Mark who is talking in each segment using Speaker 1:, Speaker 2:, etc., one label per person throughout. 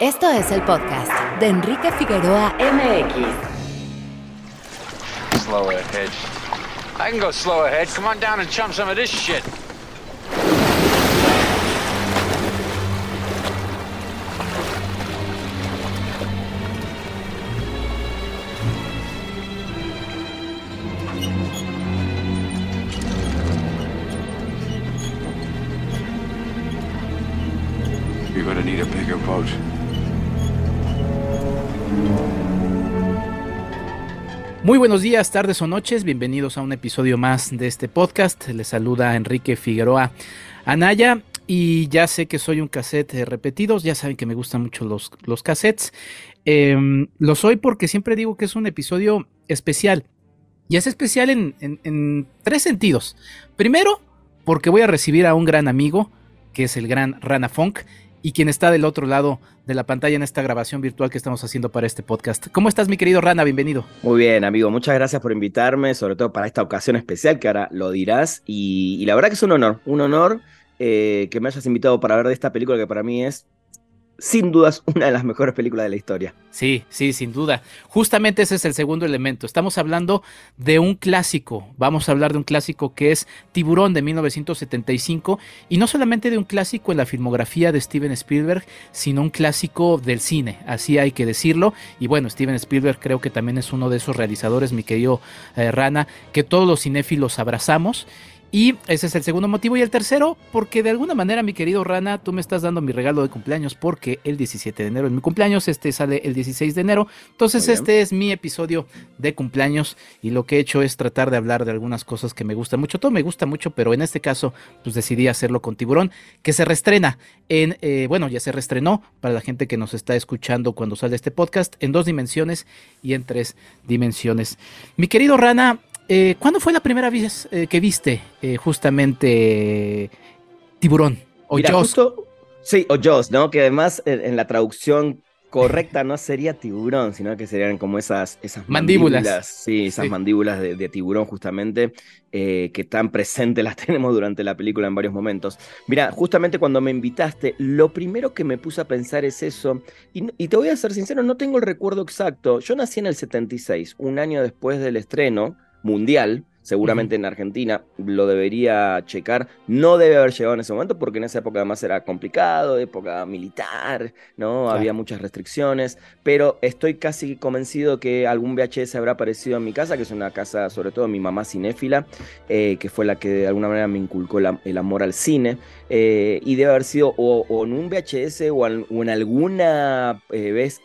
Speaker 1: Esto es el podcast de Enrique Figueroa MX.
Speaker 2: Slow ahead. I can go slow ahead. Come on down and chum some of this shit.
Speaker 3: Muy buenos días, tardes o noches, bienvenidos a un episodio más de este podcast. Les saluda Enrique Figueroa Anaya y ya sé que soy un cassette eh, repetidos, ya saben que me gustan mucho los, los cassettes. Em, lo soy porque siempre digo que es un episodio especial y es especial en, en- en tres sentidos. Primero, porque voy a recibir a un gran amigo, que es el gran Rana Funk, y quien está del otro lado de la pantalla en esta grabación virtual que estamos haciendo para este podcast. ¿Cómo estás, mi querido Rana? Bienvenido.
Speaker 4: Muy bien, amigo. Muchas gracias por invitarme, sobre todo para esta ocasión especial que ahora lo dirás. Y, la verdad que es un honor, un honor eh, que me hayas invitado para ver de esta película que para mí es, sin dudas, una de las mejores películas de la historia.
Speaker 3: Sí, sí, sin duda. Justamente ese es el segundo elemento. Estamos hablando de un clásico. Vamos a hablar de un clásico que es Tiburón de 1975 y no solamente de un clásico en la filmografía de Steven Spielberg, sino un clásico del cine, así hay que decirlo. Y bueno, Steven Spielberg creo que también es uno de esos realizadores, mi querido eh, Rana, que todos los cinéfilos abrazamos. Y ese es el segundo motivo. Y el tercero, porque de alguna manera, mi querido Rana, tú me estás dando mi regalo de cumpleaños porque el 17 de enero es mi cumpleaños, este sale el 16 de enero. Entonces, este es mi episodio de cumpleaños y lo que he hecho es tratar de hablar de algunas cosas que me gustan mucho. Todo me gusta mucho, pero en este caso, pues decidí hacerlo con Tiburón, que se reestrena en, eh, bueno, ya se reestrenó para la gente que nos está escuchando cuando sale este podcast, en dos dimensiones y en tres dimensiones. Mi querido Rana, eh, ¿cuándo fue la primera vez eh, que viste eh, justamente Tiburón o
Speaker 4: Mira,
Speaker 3: Jaws?
Speaker 4: justo- sí, o Jaws, ¿no? Que además en, en la traducción correcta no sería tiburón, sino que serían como esas, esas
Speaker 3: Mandíbulas.
Speaker 4: Sí, esas
Speaker 3: Sí.
Speaker 4: mandíbulas de, de tiburón justamente, que tan presentes las tenemos durante la película en varios momentos. Mira, justamente cuando me invitaste, lo primero que me puse a pensar es eso, y, y te voy a ser sincero, no tengo el recuerdo exacto. Yo nací en el 76, un año después del estreno mundial, seguramente en Argentina, lo debería checar. No debe haber llegado en ese momento porque en esa época además era complicado, época militar, ¿no?
Speaker 3: Claro.
Speaker 4: Había muchas restricciones, pero estoy casi convencido que algún VHS habrá aparecido en mi casa, que es una casa, sobre todo mi mamá cinéfila, eh, que fue la que de alguna manera me inculcó la- el amor al cine, eh, y debe haber sido o, o en un VHS o, al- o en alguna eh, vez,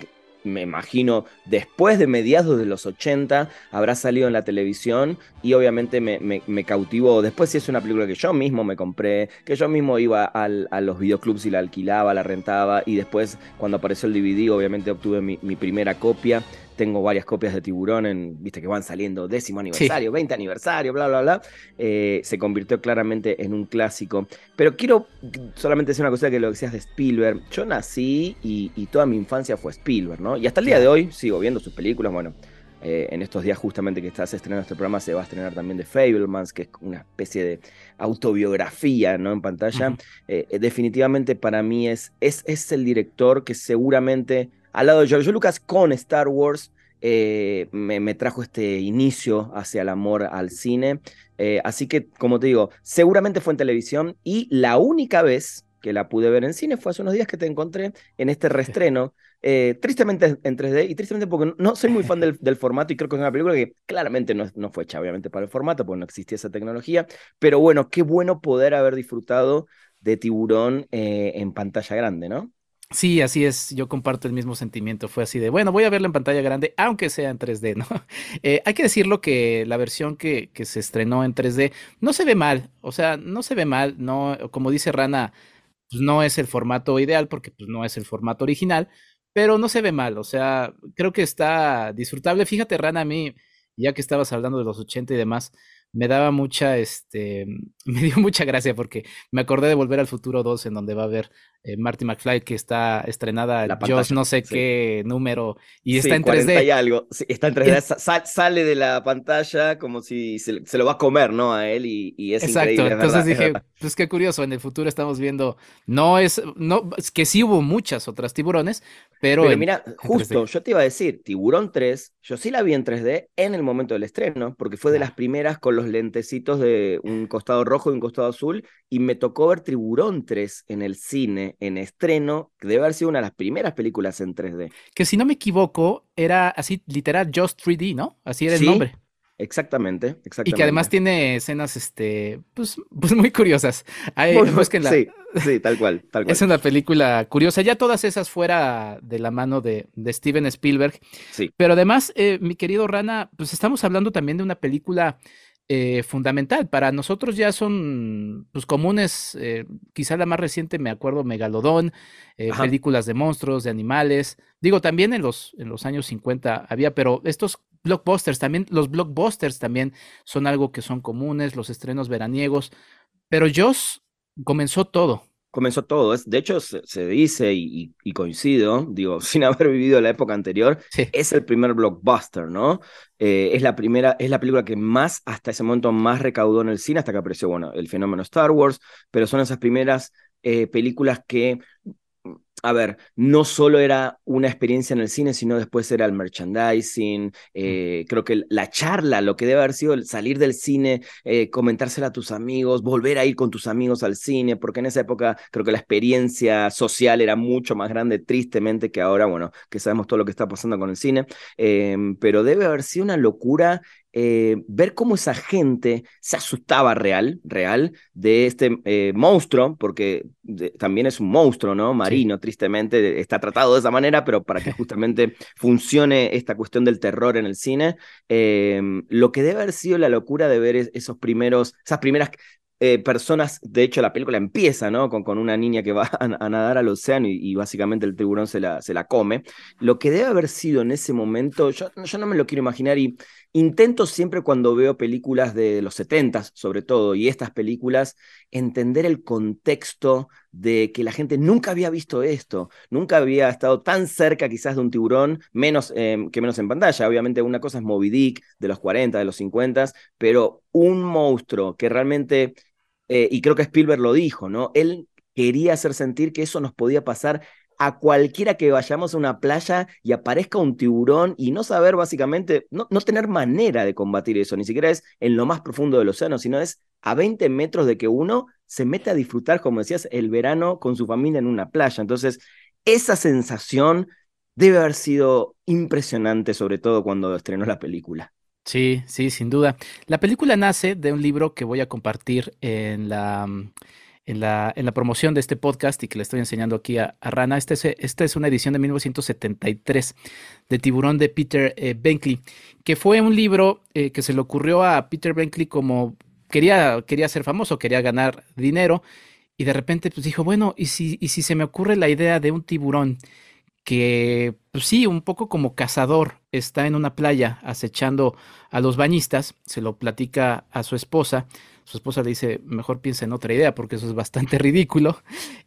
Speaker 4: me imagino, después de mediados de los 80, habrá salido en la televisión y obviamente me, me- me cautivó. Después si es una película que yo mismo me compré, que yo mismo iba al- a los videoclubs y la alquilaba, la rentaba y después cuando apareció el DVD obviamente obtuve mi primera copia. Tengo varias copias de Tiburón, en, viste que van saliendo décimo aniversario, 20 aniversario, bla, bla, bla. Eh, se convirtió claramente en un clásico. Pero quiero solamente decir una cosa que lo decías de Spielberg. Yo nací y, y toda mi infancia fue Spielberg, ¿no? Y hasta el día de hoy sigo viendo sus películas. Bueno, eh, en estos días justamente que estás estrenando este programa se va a estrenar también de Fablemans, que es una especie de autobiografía, ¿no? En pantalla. Eh, definitivamente para mí es, es, es el director que seguramente, al lado de George Lucas con Star Wars, eh, me, me trajo este inicio hacia el amor al cine. Eh, así que, como te digo, seguramente fue en televisión y la única vez que la pude ver en cine fue hace unos días que te encontré en este reestreno. eh, tristemente en 3D y tristemente porque no soy muy fan del, del formato y creo que es una película que claramente no, no fue hecha obviamente para el formato porque no existía esa tecnología, pero bueno, qué bueno poder haber disfrutado de Tiburón en pantalla grande, ¿no?
Speaker 3: Sí, así es, yo comparto el mismo sentimiento, fue así de, bueno, voy a verla en pantalla grande, aunque sea en 3D, ¿no? Eh, hay que decirlo que la versión que, se estrenó en 3D no se ve mal, o sea, no se ve mal, no, como dice Rana, pues no es el formato ideal porque pues no es el formato original, pero no se ve mal, o sea, creo que está disfrutable. Fíjate, Rana, a mí, ya que estabas hablando de los 80 y demás, me daba mucha, este, me dio mucha gracia porque me acordé de Volver al Futuro 2 en donde va a haber eh, Marty McFly que está estrenada,
Speaker 4: La pantalla,
Speaker 3: no sé
Speaker 4: sí.
Speaker 3: qué número, y
Speaker 4: Sí,
Speaker 3: está en
Speaker 4: 40 y
Speaker 3: 3D.
Speaker 4: algo. Sí, está en 3D. sa- sa- sale de la pantalla como si se, se lo va a comer, ¿no? A él y, y es
Speaker 3: Exacto,
Speaker 4: increíble.
Speaker 3: entonces
Speaker 4: verdad,
Speaker 3: dije, pues qué curioso, en el futuro estamos viendo, no es, no, es que sí hubo muchas otras tiburones, pero,
Speaker 4: Pero
Speaker 3: en-
Speaker 4: mira,
Speaker 3: 3D.
Speaker 4: justo, yo te iba a decir, Tiburón 3, yo sí la vi en 3D en el momento del estreno, porque fue de las primeras con los lentecitos de un costado rojo y un costado azul, y me tocó ver Tiburón 3 en el cine, en estreno, que debe haber sido una de las primeras películas en 3D.
Speaker 3: que si no me equivoco, era así, literal, Just 3D, ¿no? Así era el
Speaker 4: Sí,
Speaker 3: nombre.
Speaker 4: Exactamente,
Speaker 3: Y
Speaker 4: exactamente.
Speaker 3: que además tiene escenas, este, pues, pues muy curiosas. Ahí,
Speaker 4: Muy-
Speaker 3: búsquenla.
Speaker 4: Sí, sí, tal cual, tal cual.
Speaker 3: Es una película curiosa, ya todas esas fuera de la mano de, de Steven Spielberg.
Speaker 4: Sí.
Speaker 3: Pero además, eh, mi querido Rana, pues estamos hablando también de una película eh, fundamental. Para nosotros ya son pues, comunes, eh, quizá la más reciente, me acuerdo, Megalodón, eh, películas de monstruos, de animales. Digo, también en los, en los años 50 había, pero estos blockbusters también, los blockbusters también son algo que son comunes, los estrenos veraniegos. Pero Joss comenzó todo.
Speaker 4: Comenzó todo. Es, de hecho, se, se dice y, y- y coincido, digo, sin haber vivido la época anterior,
Speaker 3: Sí.
Speaker 4: es el primer blockbuster, ¿no? Eh, es la primera, es la película que más, hasta ese momento, más recaudó en el cine, hasta que apareció, bueno, el fenómeno Star Wars, pero son esas primeras eh, películas que, a ver, no solo era una experiencia en el cine, sino después era el merchandising, eh, creo que la charla, lo que debe haber sido el salir del cine, eh, comentársela a tus amigos, volver a ir con tus amigos al cine, porque en esa época creo que la experiencia social era mucho más grande, tristemente, que ahora, bueno, que sabemos todo lo que está pasando con el cine, eh, pero debe haber sido una locura eh, ver cómo esa gente se asustaba real, real, de este eh, monstruo, porque de- también es un monstruo, ¿no? Marino, tristemente, está tratado de esa manera, pero para que justamente funcione esta cuestión del terror en el cine, eh, lo que debe haber sido la locura de ver es- esos primeros, esas primeras eh, personas, de hecho la película empieza, ¿no? Con, con una niña que va a, nadar al océano y, y básicamente el tiburón se la, se la come. Lo que debe haber sido en ese momento, yo, yo no me lo quiero imaginar y intento siempre cuando veo películas de los 70 sobre todo y estas películas, entender el contexto de que la gente nunca había visto esto, nunca había estado tan cerca quizás de un tiburón, menos eh, que menos en pantalla. Obviamente una cosa es Moby Dick de los 40, de los 50, pero un monstruo que realmente, eh, y creo que Spielberg lo dijo, ¿no? Él quería hacer sentir que eso nos podía pasar a cualquiera que vayamos a una playa y aparezca un tiburón y no saber básicamente, no, no tener manera de combatir eso, ni siquiera es en lo más profundo del océano, sino es a 20 metros de que uno se mete a disfrutar, como decías, el verano con su familia en una playa. Entonces, esa sensación debe haber sido impresionante, sobre todo cuando estrenó la película.
Speaker 3: Sí, sí, sin duda. La película nace de un libro que voy a compartir en la, mm, en la, en la promoción de este podcast y que le estoy enseñando aquí a, Rana. Este es, esta es una edición de 1973 de Tiburón de Peter eh, Benkley, que fue un libro eh, que se le ocurrió a Peter Benkley como quería, quería ser famoso, quería ganar dinero y de repente pues dijo, bueno, ¿y si, y si se me ocurre la idea de un tiburón que, pues sí, un poco como cazador, está en una playa acechando a los bañistas, se lo platica a su esposa, su esposa le dice, mejor piensa en otra idea porque eso es bastante ridículo,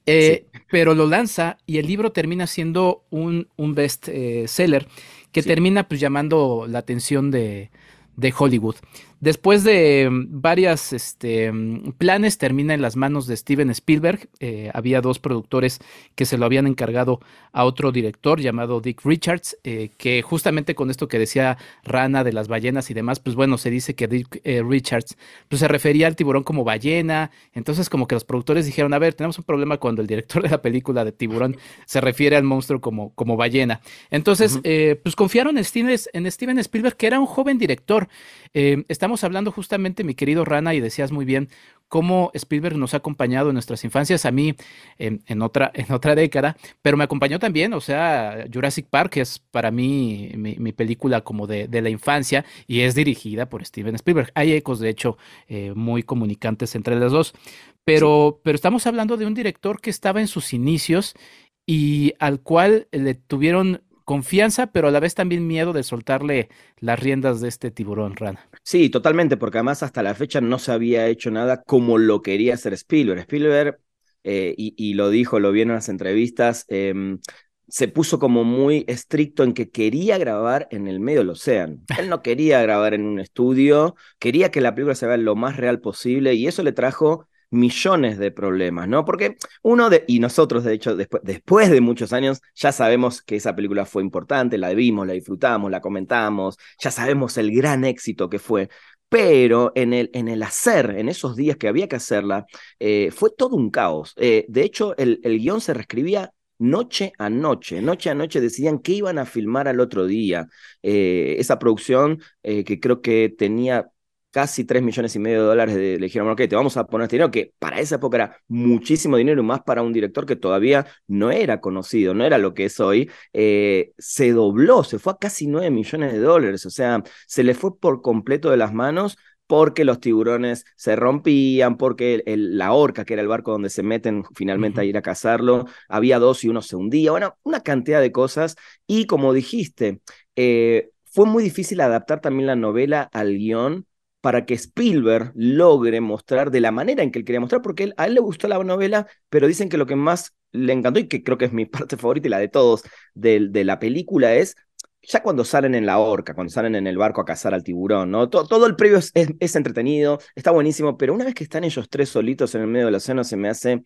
Speaker 3: eh, pero lo lanza y el libro termina siendo un, un best eh, seller que
Speaker 4: Sí.
Speaker 3: termina pues llamando la atención de, de Hollywood. Después de mm, varias este, mm, planes, termina en las manos de Steven Spielberg. Eh, había dos productores que se lo habían encargado a otro director llamado Dick Richards, eh, que justamente con esto que decía Rana de las ballenas y demás, pues bueno, se dice que Dick eh, Richards pues, se refería al tiburón como ballena. Entonces como que los productores dijeron, a ver, tenemos un problema cuando el director de la película de tiburón se refiere al monstruo como, como ballena. Entonces, eh, pues confiaron en Steven, en Steven Spielberg, que era un joven director. Estamos hablando justamente, mi querido Rana, y decías muy bien cómo Spielberg nos ha acompañado en nuestras infancias, a mí en, en otra, en otra década, pero me acompañó también, o sea, Jurassic Park es para mí mi, mi película como de, de la infancia y es dirigida por Steven Spielberg. Hay ecos, de hecho, eh, muy comunicantes entre las dos, pero, pero estamos hablando de un director que estaba en sus inicios y al cual le tuvieron confianza, pero a la vez también miedo de soltarle las riendas de este tiburón rana.
Speaker 4: Sí, totalmente, porque además hasta la fecha no se había hecho nada como lo quería hacer Spielberg. Spielberg eh, y, lo dijo, lo vi en unas entrevistas, eh, se puso como muy estricto en que quería grabar en el medio del océano. Él no quería grabar en un estudio, quería que la película se vea lo más real posible y eso le trajo millones de problemas, ¿no? Porque uno de, y nosotros de hecho después, después de muchos años ya sabemos que esa película fue importante, la vimos, la disfrutamos, la comentamos, ya sabemos el gran éxito que fue, pero en el, en el hacer, en esos días que había que hacerla, eh, fue todo un caos. Eh, de hecho, el, el guion se reescribía noche a noche, noche a noche decían qué iban a filmar al otro día. Eh, esa producción que creo que tenía casi 3 millones y medio de dólares, de, le dijeron, ok, te vamos a poner este dinero, que para esa época era muchísimo dinero, y más para un director que todavía no era conocido, no era lo que es hoy, eh, se dobló, se fue a casi 9 millones de dólares, o sea, se le fue por completo de las manos porque los tiburones se rompían, porque el, la orca, que era el barco donde se meten finalmente uh -huh. a ir a cazarlo, había dos y uno se hundía, bueno, una cantidad de cosas. Y como dijiste, eh, fue muy difícil adaptar también la novela al guion para que Spielberg logre mostrar de la manera en que él quería mostrar, porque él, a él le gustó la novela, pero dicen que lo que más le encantó y que creo que es mi parte favorita y la de todos de, la película es ya cuando salen en la horca, cuando salen en el barco a cazar al tiburón, ¿no? Todo, todo el previo es, entretenido, está buenísimo, pero una vez que están ellos tres solitos en el medio del océano, se me hace,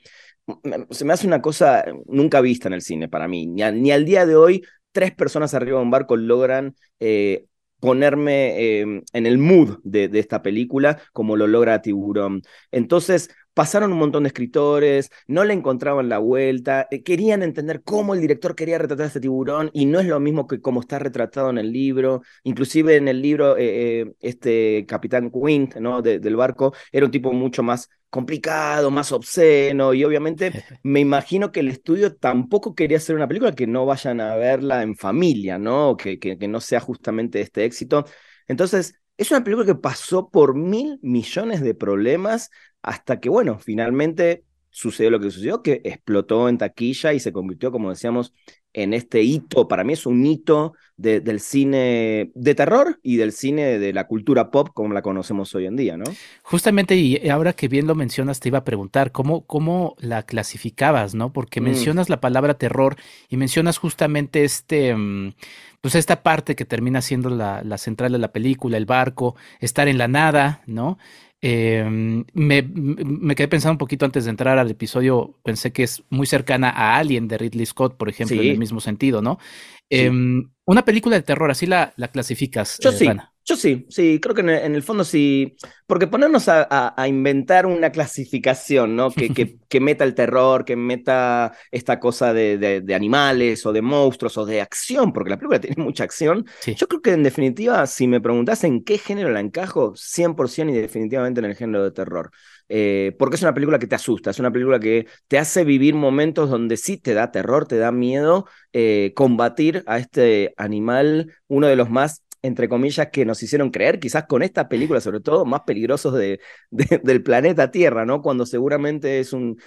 Speaker 4: se me hace una cosa nunca vista en el cine para mí. Ni, ni al día de hoy, tres personas arriba de un barco logran eh, ponerme eh, en el mood de, de, esta película como lo logra Tiburón. Entonces, pasaron un montón de escritores, no le encontraban la vuelta, eh, querían entender cómo el director quería retratar a este tiburón y no es lo mismo que como está retratado en el libro. Inclusive en el libro, eh, eh, este capitán Quint ¿no? De, del barco era un tipo mucho más complicado, más obsceno y obviamente me imagino que el estudio tampoco quería hacer una película que no vayan a verla en familia, ¿no? Que, que, que no sea justamente este éxito. Entonces, es una película que pasó por mil millones de problemas hasta que, bueno, finalmente sucedió lo que sucedió, que explotó en taquilla y se convirtió, como decíamos, en este hito, para mí es un hito de, del cine de terror y del cine de la cultura pop como la conocemos hoy en día, ¿no?
Speaker 3: Justamente, y ahora que bien lo mencionas, te iba a preguntar, ¿cómo, cómo la clasificabas, no? Porque mm. mencionas la palabra terror y mencionas justamente este, pues esta parte que termina siendo la, la central de la película, el barco, estar en la nada, ¿no? Eh, me, me, quedé pensando un poquito antes de entrar al episodio, pensé que es muy cercana a Alien de Ridley Scott, por ejemplo, sí. en el mismo sentido, ¿no? Sí. Eh, una película de terror, así la, la clasificas.
Speaker 4: Yo eh, sí. Yo sí, sí, creo que en el, fondo sí, porque ponernos a, a, a, inventar una clasificación, ¿no? Que, que, que, meta el terror, que meta esta cosa de, de, de, animales o de monstruos o de acción, porque la película tiene mucha acción. Sí. Yo creo que en definitiva, si me preguntas en qué género la encajo, 100% y definitivamente en el género de terror. Eh, porque es una película que te asusta, es una película que te hace vivir momentos donde sí te da terror, te da miedo eh, combatir a este animal, uno de los más entre comillas, que nos hicieron creer, quizás con esta película, sobre todo, más peligrosos de, de, del planeta Tierra, ¿no? Cuando seguramente es un.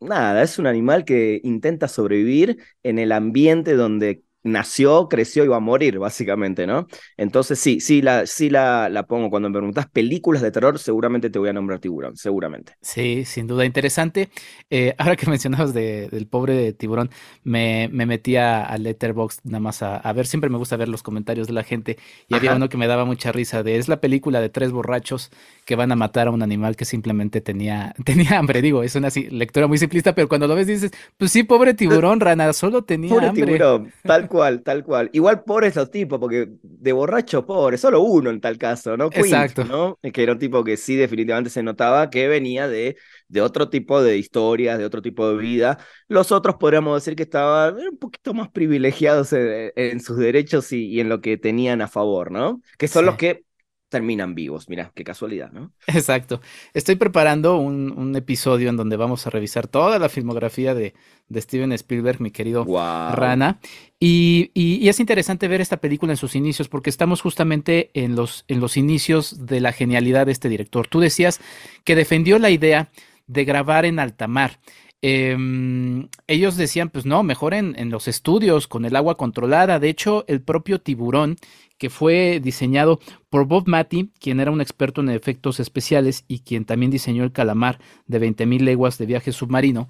Speaker 4: Nada, es un animal que intenta sobrevivir en el ambiente donde nació, creció y va a morir, básicamente, ¿no? Entonces sí, sí la, sí la, la pongo. Cuando me preguntas películas de terror, seguramente te voy a nombrar tiburón, seguramente.
Speaker 3: Sí, sin duda, interesante. Eh, ahora que mencionabas de, del pobre tiburón, me, me metí a, Letterboxd nada más a, a, ver, siempre me gusta ver los comentarios de la gente y Ajá. había uno que me daba mucha risa de, es la película de tres borrachos que van a matar a un animal que simplemente tenía, tenía hambre, digo, es una lectura muy simplista, pero cuando lo ves dices, pues sí, pobre tiburón, rana, solo tenía
Speaker 4: pobre
Speaker 3: hambre.
Speaker 4: Tiburón, tal cual, tal cual. Igual pobres los tipos, porque de borracho pobre, solo uno en tal caso, ¿no? Quint,
Speaker 3: Exacto.
Speaker 4: ¿no? Que era un tipo que sí definitivamente se notaba que venía de, de otro tipo de historias, de otro tipo de vida. Los otros podríamos decir que estaban un poquito más privilegiados en, en sus derechos y, y, en lo que tenían a favor, ¿no? Que son sí. los que terminan vivos. Mira, qué casualidad, ¿no?
Speaker 3: Exacto. Estoy preparando un, un, episodio en donde vamos a revisar toda la filmografía de, de Steven Spielberg, mi querido wow. Rana. Y, y, y, es interesante ver esta película en sus inicios, porque estamos justamente en los, en los inicios de la genialidad de este director. Tú decías que defendió la idea de grabar en alta mar. Em, ellos decían, pues no, mejor en, en los estudios con el agua controlada. De hecho, el propio tiburón que fue diseñado por Bob Matty, quien era un experto en efectos especiales y quien también diseñó el calamar de 20.000 leguas de viaje submarino.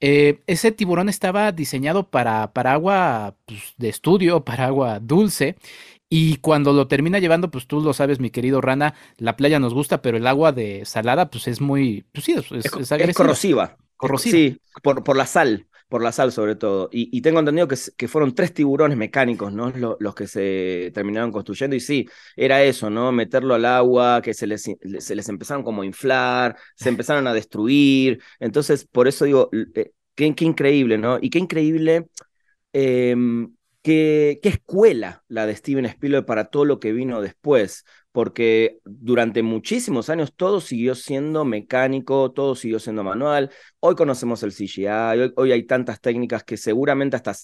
Speaker 3: Eh, ese tiburón estaba diseñado para, para agua pues, de estudio, para agua dulce. Y cuando lo termina llevando, pues tú lo sabes, mi querido Rana, la playa nos gusta, pero el agua de salada, pues es muy, pues sí, es,
Speaker 4: es, es corrosiva.
Speaker 3: Corrosiva.
Speaker 4: Sí, por, por la sal por la sal sobre todo. Y, tengo entendido que, que, fueron tres tiburones mecánicos, ¿no? Los, los, que se terminaron construyendo. Y sí, era eso, ¿no? Meterlo al agua, que se les, se les empezaron como a inflar, se empezaron a destruir. Entonces, por eso digo, eh, qué, qué increíble, ¿no? Y qué increíble. Em, qué, qué, escuela la de Steven Spielberg para todo lo que vino después, porque durante muchísimos años todo siguió siendo mecánico, todo siguió siendo manual. Hoy conocemos el CGI, hoy, hay tantas técnicas que seguramente hasta,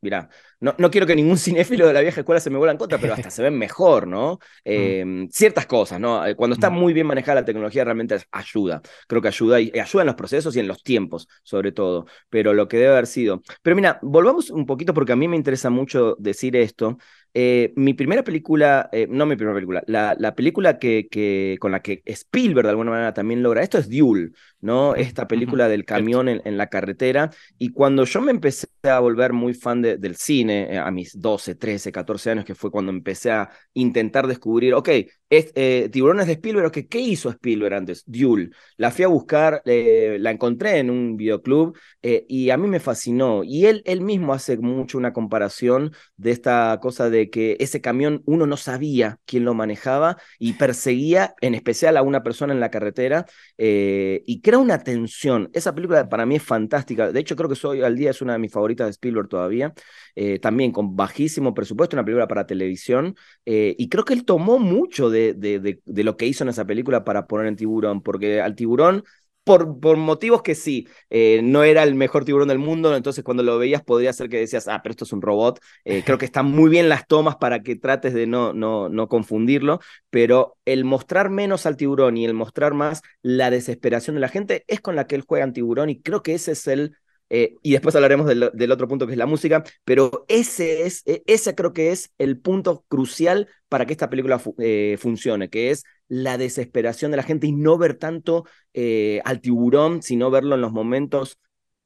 Speaker 4: mira, no, no, quiero que ningún cinéfilo de la vieja escuela se me vuelva en contra, pero hasta se ven mejor, ¿no? Mm. Em, ciertas cosas, ¿no? Eh, cuando está mm. muy bien manejada la tecnología realmente ayuda, creo que ayuda y ayuda en los procesos y en los tiempos, sobre todo, pero lo que debe haber sido. Pero mira, volvamos un poquito porque a mí me interesa mucho decir esto. Eh, mi primera película, eh, no mi primera película, la, la película que, que, con la que Spielberg de alguna manera también logra esto es Duel, ¿no? Esta película del camión en, en, la carretera. Y cuando yo me empecé a volver muy fan de, del cine, eh, a mis 12, 13, 14 años, que fue cuando empecé a intentar descubrir, ok, es, eh, Tiburones de Spielberg, ¿qué hizo Spielberg antes? Duel. La fui a buscar, eh, la encontré en un videoclub y a mí me fascinó. Y él, él mismo hace mucho una comparación de esta cosa de que ese camión uno no sabía quién lo manejaba y perseguía en especial a una persona en la carretera y crea una tensión. Esa película para mí es fantástica. De hecho, creo que Soy al Día es una de mis favoritas de Spielberg todavía. Eh, también con bajísimo presupuesto, una película para televisión. Eh, y creo que él tomó mucho de, de, de, lo que hizo en esa película para poner en Tiburón, porque al Tiburón por, por, motivos que sí, eh, no era el mejor tiburón del mundo, entonces cuando lo veías podría ser que decías, ah, pero esto es un robot. creo que están muy bien las tomas para que trates de no, no, no confundirlo, pero el mostrar menos al tiburón y el mostrar más la desesperación de la gente es con la que él juega en tiburón y creo que ese es el eh, y después hablaremos del, otro punto que es la música, pero ese, es, e, ese creo que es el punto crucial para que esta película eh, funcione, que es la desesperación de la gente y no ver tanto eh, al tiburón, sino verlo en los momentos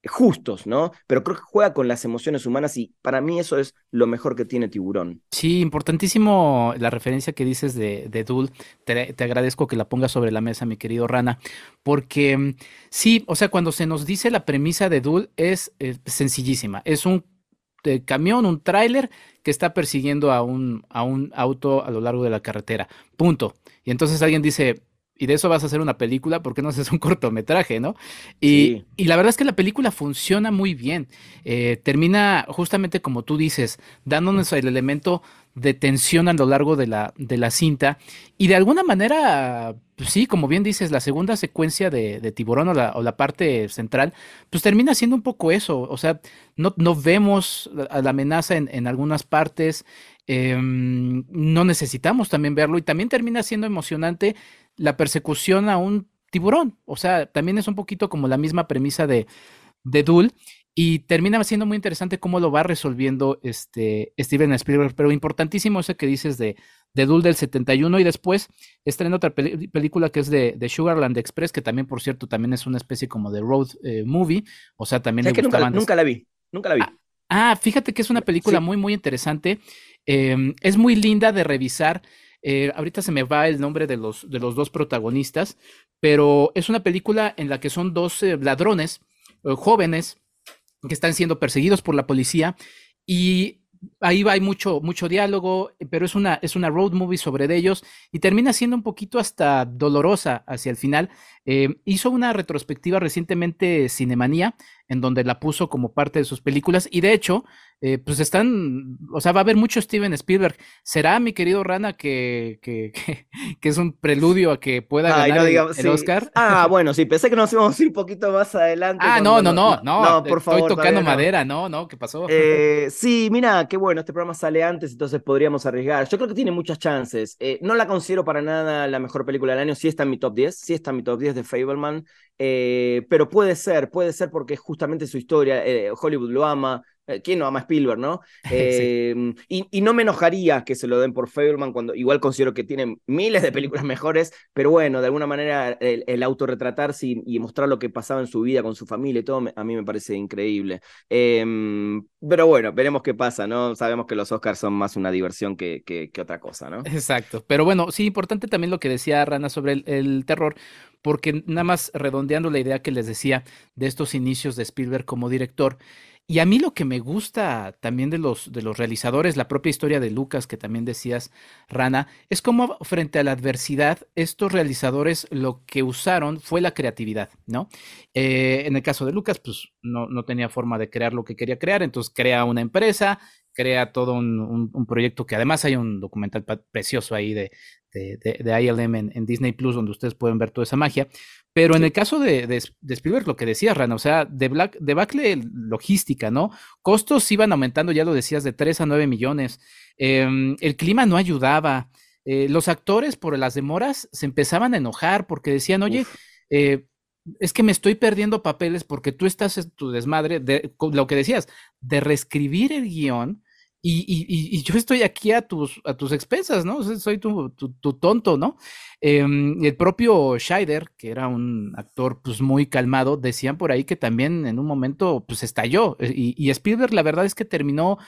Speaker 4: justos, ¿no? Pero creo que juega con las emociones humanas y para mí eso es lo mejor que tiene Tiburón.
Speaker 3: Sí, importantísimo la referencia que dices de, de Dul. Te, agradezco que la pongas sobre la mesa, mi querido Rana, porque mm, sí, o sea, cuando se nos dice la premisa de Dul es, sencillísima. Es un eh, camión, un tráiler que está persiguiendo a un, a un auto a lo largo de la carretera. Punto. Y entonces alguien dice, y de eso vas a hacer una película, ¿por qué no haces un cortometraje, no? Y, y la verdad es que la película funciona muy bien. Eh, termina justamente como tú dices, dándonos el elemento de tensión a lo largo de la, de la cinta. Y de alguna manera, pues sí, como bien dices, la segunda secuencia de, Tiburón o la, o la, parte central, pues termina siendo un poco eso. O sea, no, no vemos la, la amenaza en, en, algunas partes. Em, no necesitamos también verlo y también termina siendo emocionante la persecución a un tiburón. O sea, también es un poquito como la misma premisa de, de Dul. Y termina siendo muy interesante cómo lo va resolviendo este Steven Spielberg. Pero importantísimo ese que dices de, de Dul del 71. Y después estrena otra película que es de, de, Sugarland Express, que también, por cierto, también es una especie como de road eh, movie. O sea, también
Speaker 4: le nunca, nunca, la vi. Nunca la vi.
Speaker 3: Ah, fíjate que es una película muy, muy interesante. Em, es muy linda de revisar. Eh, ahorita se me va el nombre de los, de los dos protagonistas, pero es una película en la que son dos eh, ladrones eh, jóvenes que están siendo perseguidos por la policía y ahí va, hay mucho, mucho diálogo, pero es una, es una road movie sobre ellos y termina siendo un poquito hasta dolorosa hacia el final. hizo una retrospectiva recientemente Cinemanía, en donde la puso como parte de sus películas y de hecho eh, pues están, o sea, va a haber mucho Steven Spielberg. ¿Será, mi querido Rana, que, que, que, es un preludio a que pueda ganar el, Oscar?
Speaker 4: Ah, bueno, sí, pensé que nos íbamos a ir un poquito más adelante.
Speaker 3: Ah, no, no, no, no, no, por favor. Estoy tocando madera, no, no, ¿qué pasó?
Speaker 4: Eh, sí, mira, qué bueno, este programa sale antes, entonces podríamos arriesgar. Yo creo que tiene muchas chances. Eh, no la considero para nada la mejor película del año, sí está en mi top 10, sí está en mi top 10 de Fableman, pero puede ser, puede ser porque justamente su historia, Hollywood lo ama, ¿Quién no ama a Spielberg, no? Em, y, no me enojaría que se lo den por Fableman cuando igual considero que tiene miles de películas mejores, pero bueno, de alguna manera el, autorretratarse y, mostrar lo que pasaba en su vida con su familia y todo, a mí me parece increíble. Em, pero bueno, veremos qué pasa, ¿no? Sabemos que los Oscars son más una diversión que, que, otra cosa, ¿no?
Speaker 3: Exacto. Pero bueno, sí, importante también lo que decía Rana sobre el, el terror, porque nada más redondeando la idea que les decía de estos inicios de Spielberg como director, y a mí lo que me gusta también de los, de los realizadores, la propia historia de Lucas que también decías, Rana, es como frente a la adversidad, estos realizadores lo que usaron fue la creatividad, ¿no? Eh, en el caso de Lucas, pues no, no tenía forma de crear lo que quería crear, entonces crea una empresa, crea todo un, un, proyecto que además hay un documental precioso ahí de, de, de, ILM en, en, Disney Plus donde ustedes pueden ver toda esa magia. Pero en el caso de, de, Spielberg, lo que decía Rana, o sea, de Black, debacle logística, ¿no? Costos iban aumentando, ya lo decías, de 3 a 9 millones. Em, el clima no ayudaba. Eh, los actores, por las demoras, se empezaban a enojar porque decían, oye, eh, es que me estoy perdiendo papeles porque tú estás en tu desmadre, de lo que decías, de reescribir el guion y, yo estoy aquí a tus, a tus expensas, ¿no? Soy tu, tu, tonto, ¿no? Em, el propio Scheider, que era un actor pues muy calmado, decían por ahí que también en un momento pues estalló. Eh, y, Spielberg la verdad es que terminó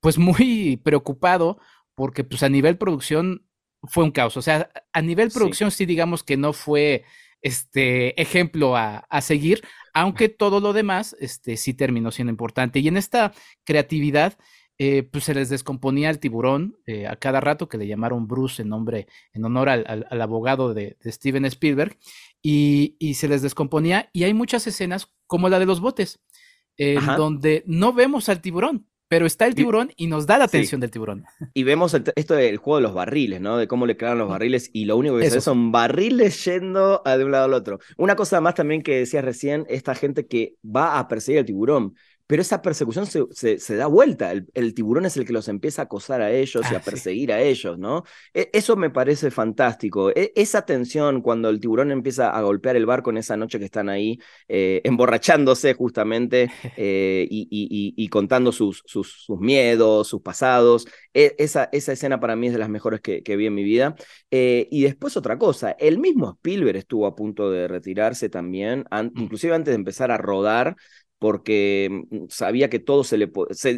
Speaker 3: pues muy preocupado porque pues a nivel producción fue un caos. O sea, a nivel producción sí, digamos que no fue este ejemplo a, a, seguir, aunque todo lo demás este, sí terminó siendo importante. Y en esta creatividad eh, pues se les descomponía el tiburón eh, a cada rato, que le llamaron Bruce en nombre, en honor al, abogado de, Steven Spielberg, y, se les descomponía, y hay muchas escenas como la de los botes, en donde no vemos al tiburón, pero está el tiburón y, nos da la atención del tiburón.
Speaker 4: Y vemos esto del juego de los barriles, ¿no? De cómo le crean los barriles y lo único que se ve son barriles yendo de un lado al otro. Una cosa más también que decías recién, esta gente que va a perseguir al tiburón pero esa persecución se, se, da vuelta. El, tiburón es el que los empieza a acosar a ellos y a ah, perseguir a ellos, ¿no? E, eso me parece fantástico. E, esa tensión cuando el tiburón empieza a golpear el barco en esa noche que están ahí, eh, emborrachándose justamente eh, y, contando sus, sus, sus, miedos, sus pasados. E, esa, esa escena para mí es de las mejores que, que vi en mi vida. Eh, y después otra cosa, el mismo Spielberg estuvo a punto de retirarse también, inclusive antes de empezar a rodar porque mm, sabía que todo se le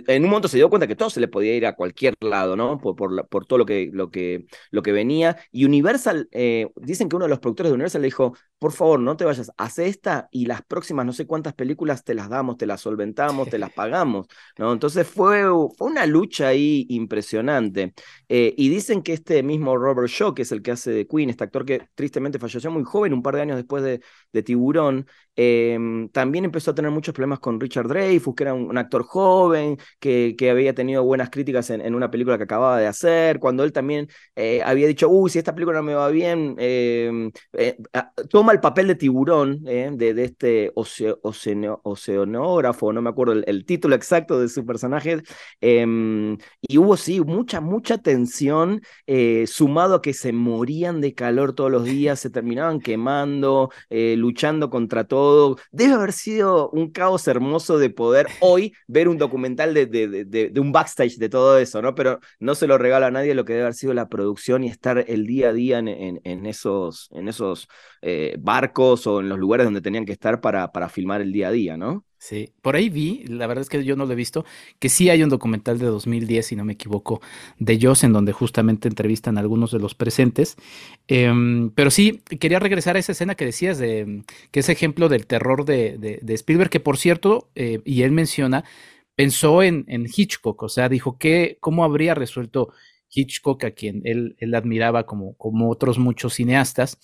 Speaker 4: en un momento se dio cuenta que todo se le podía ir a cualquier lado, ¿no? Por, por, todo lo que, lo, que, lo que venía. Y Universal, eh, dicen que uno de los productores de Universal le dijo, por favor, no te vayas, haz esta y las próximas no sé cuántas películas te las damos, te las solventamos, te las pagamos, ¿no? Entonces fue, fue una lucha ahí impresionante. Eh, y dicen que este mismo Robert Shaw, que es el que hace de Queen, este actor que tristemente falleció muy joven, un par de años después de, de Tiburón, em, también empezó a tener muchos problemas con Richard Dreyfuss, que era un, actor joven, que, había tenido buenas críticas en, una película que acababa de hacer, cuando él también eh, había dicho, uy, si esta película no me va bien, em, eh, toma el papel de tiburón, eh, de, este oceanógrafo, no me acuerdo el, título exacto de su personaje, em, y hubo, sí, mucha, mucha tensión, sumado a que se morían de calor todos los días, se terminaban quemando, luchando contra todo. Debe haber sido un caos hermoso de poder hoy ver un documental de, de, de, un backstage de todo eso, ¿no? Pero no se lo regala a nadie lo que debe haber sido la producción y estar el día a día en, en, esos, en esos eh, barcos o en los lugares donde tenían que estar para, para filmar el día a día, ¿no?
Speaker 3: Sí, por ahí vi, la verdad es que yo no lo he visto, que sí hay un documental de 2010, si no me equivoco, de Joss, en donde justamente entrevistan a algunos de los presentes. Em, pero sí, quería regresar a esa escena que decías, de que es ejemplo del terror de, de, Spielberg, que por cierto, eh, y él menciona, pensó en, en, Hitchcock, o sea, dijo que cómo habría resuelto Hitchcock, a quien él, él admiraba como, como otros muchos cineastas.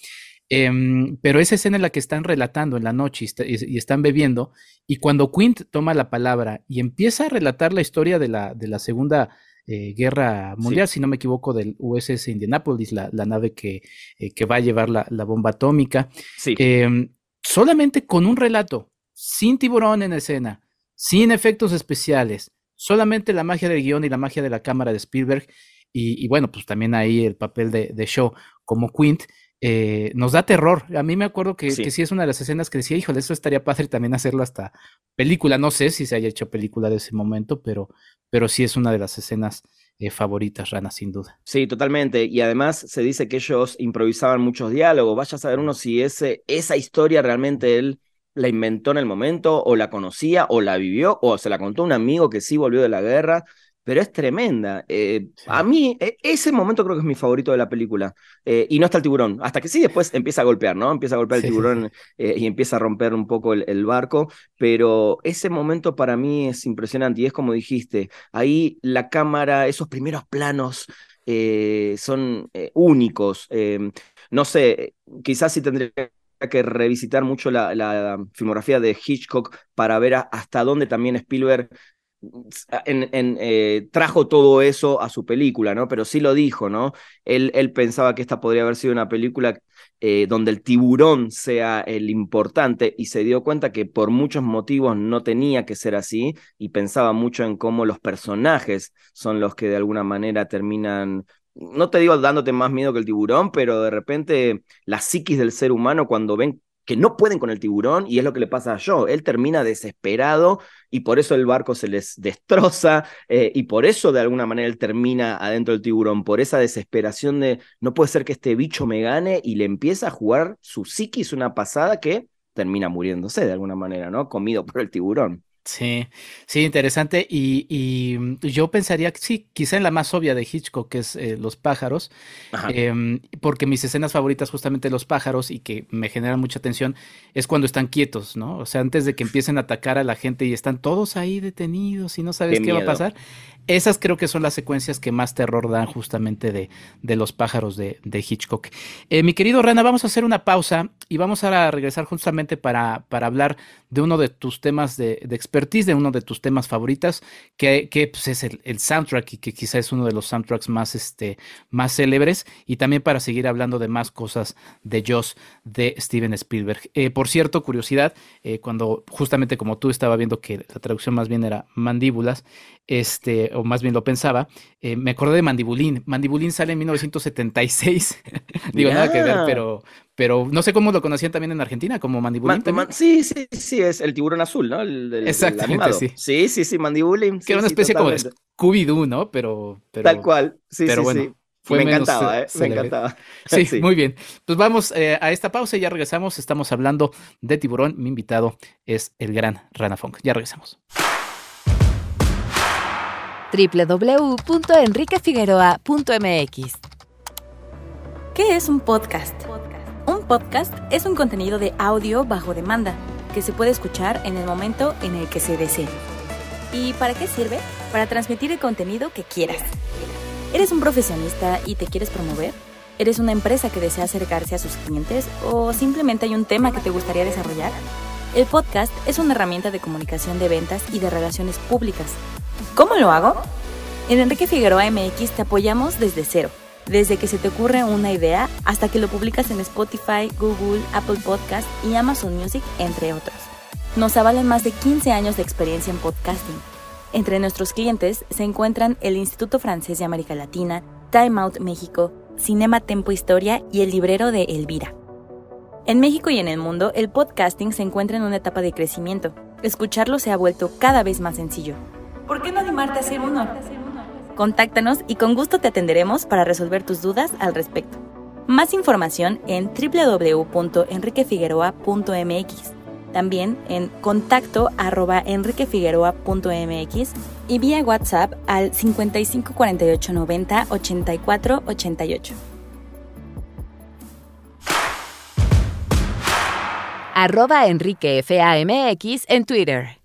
Speaker 3: Em, pero esa escena en la que están relatando en la noche y, están bebiendo, y cuando Quint toma la palabra y empieza a relatar la historia de la, de la Segunda eh, Guerra Mundial, si no me equivoco, del USS Indianapolis, la, nave que, eh, que, va a llevar la, bomba atómica, em, solamente con un relato, sin tiburón en escena, sin efectos especiales, solamente la magia del guion y la magia de la cámara de Spielberg, y, bueno, pues también ahí el papel de, de Shaw como Quint, eh, nos da terror. A mí me acuerdo que sí. es una de las escenas que decía, híjole, eso estaría padre también hacerlo hasta película. No sé si se haya hecho película de ese momento, pero, pero sí es una de las escenas eh, favoritas, Rana, sin duda.
Speaker 4: Sí, totalmente. Y además se dice que ellos improvisaban muchos diálogos. Vaya a saber uno si ese, esa historia realmente él la inventó en el momento, o la conocía, o la vivió, o se la contó un amigo que sí volvió de la guerra pero es tremenda. Eh, a mí, e, ese momento creo que es mi favorito de la película. Eh, y no está el tiburón, hasta que sí después empieza a golpear, ¿no? Empieza a golpear el tiburón eh, y empieza a romper un poco el, barco, pero ese momento para mí es impresionante y es como dijiste, ahí la cámara, esos primeros planos son únicos. no sé, quizás sí tendría que revisitar mucho la, filmografía de Hitchcock para ver hasta dónde también Spielberg en, eh, trajo todo eso a su película, ¿no? Pero sí lo dijo, ¿no? Él, él pensaba que esta podría haber sido una película eh, donde el tiburón sea el importante y se dio cuenta que por muchos motivos no tenía que ser así y pensaba mucho en cómo los personajes son los que de alguna manera terminan no te digo dándote más miedo que el tiburón, pero de repente la psiquis del ser humano cuando ven que no pueden con el tiburón y es lo que le pasa a Joe. Él termina desesperado y por eso el barco se les destroza eh, y por eso de alguna manera él termina adentro del tiburón, por esa desesperación de no puede ser que este bicho me gane y le empieza a jugar su psiquis una pasada que termina muriéndose de alguna manera, ¿no? Comido por el tiburón.
Speaker 3: Sí, sí, interesante. Y, y, mm, yo pensaría que sí, quizá en la más obvia de Hitchcock, que es eh, los pájaros, em, porque mis escenas favoritas justamente los pájaros y que me generan mucha atención es cuando están quietos, ¿no? O sea, antes de que empiecen a atacar a la gente y están todos ahí detenidos y no sabes qué, va a pasar. Esas creo que son las secuencias que más terror dan justamente de, de los pájaros de, Hitchcock. Eh, mi querido Rana, vamos a hacer una pausa y vamos a regresar justamente para, para hablar de uno de tus temas de, de expertise, de uno de tus temas favoritas, que, que pues, es el, soundtrack y que quizá es uno de los soundtracks más, este, más célebres, y también para seguir hablando de más cosas de Joss de Steven Spielberg. Eh, por cierto, curiosidad, eh, cuando justamente como tú estaba viendo que la traducción más bien era mandíbulas, este, o más bien lo pensaba, eh, me acordé de Mandibulín. Mandibulín sale en 1976. Digo, nada que ver, pero, pero no sé cómo lo conocían también en Argentina, como Mandibulín.
Speaker 4: sí, sí, sí, es el tiburón azul, ¿no?
Speaker 3: Exactamente, sí.
Speaker 4: Sí, sí, sí, Mandibulín.
Speaker 3: que era una especie como de Scooby-Doo, ¿no? Pero, pero,
Speaker 4: Tal cual, sí, pero sí, bueno, Fue me encantaba, ¿eh? Me encantaba.
Speaker 3: Sí, muy bien. Pues vamos eh, a esta pausa y ya regresamos. Estamos hablando de tiburón. Mi invitado es el gran Rana Funk. Ya regresamos
Speaker 1: www.enriquefigueroa.mx.
Speaker 5: ¿Qué es un podcast? Un podcast es un contenido de audio bajo demanda que se puede escuchar en el momento en el que se desee. ¿Y para qué sirve? Para transmitir el contenido que quieras. ¿Eres un profesionista y te quieres promover? ¿Eres una empresa que desea acercarse a sus clientes o simplemente hay un tema que te gustaría desarrollar? El podcast es una herramienta de comunicación de ventas y de relaciones públicas ¿Cómo lo hago? En Enrique Figueroa MX te apoyamos desde cero, desde que se te ocurre una idea hasta que lo publicas en Spotify, Google, Apple Podcast y Amazon Music, entre otros. Nos avalan más de 15 años de experiencia en podcasting. Entre nuestros clientes se encuentran el Instituto Francés de América Latina, Time Out México, Cinema Tempo Historia y el librero de Elvira. En México y en el mundo, el podcasting se encuentra en una etapa de crecimiento. Escucharlo se ha vuelto cada vez más sencillo. ¿Por qué no animarte a hacer uno? Contáctanos y con gusto te atenderemos para resolver tus dudas al respecto. Más información en www.enriquefigueroa.mx. También en contacto arroba enriquefigueroa.mx y vía WhatsApp al 55 48 90 84 88.
Speaker 1: Arroba Enrique FAMX en Twitter.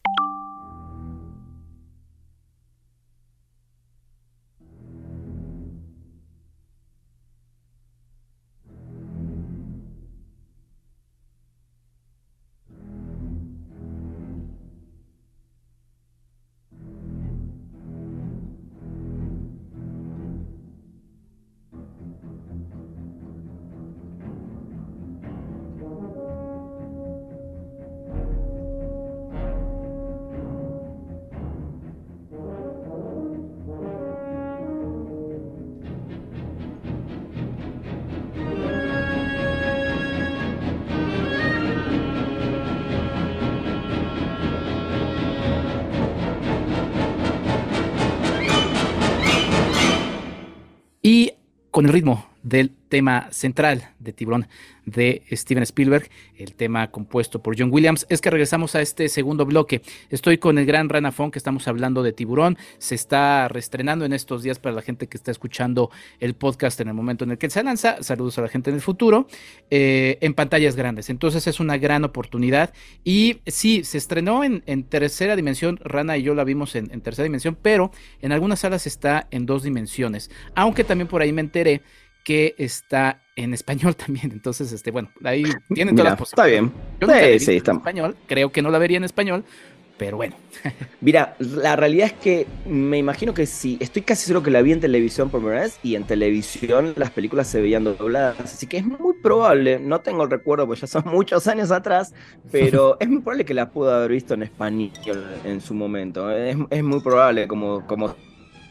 Speaker 3: Con el ritmo tema central de Tiburón de Steven Spielberg, el tema compuesto por John Williams, es que regresamos a este segundo bloque. Estoy con el gran Ranafón que estamos hablando de Tiburón, se está reestrenando en estos días para la gente que está escuchando el podcast en el momento en el que se lanza, saludos a la gente en el futuro, eh, en pantallas grandes, entonces es una gran oportunidad. Y sí, se estrenó en, tercera dimensión, Rana y yo la vimos en, en tercera dimensión, pero en algunas salas está en dos dimensiones, aunque también por ahí me enteré que está en español también. Entonces, este, bueno, ahí tienen todas las
Speaker 4: posibilidades. Está bien. sí, sí, está.
Speaker 3: En español, creo que no la vería en español, pero bueno.
Speaker 4: Mira, la realidad es que me imagino que sí, estoy casi seguro que la vi en televisión por primera vez y en televisión las películas se veían dobladas, así que es muy probable, no tengo el recuerdo porque ya son muchos años atrás, pero es muy probable que la pude haber visto en español en su momento. Es, es muy probable, como, como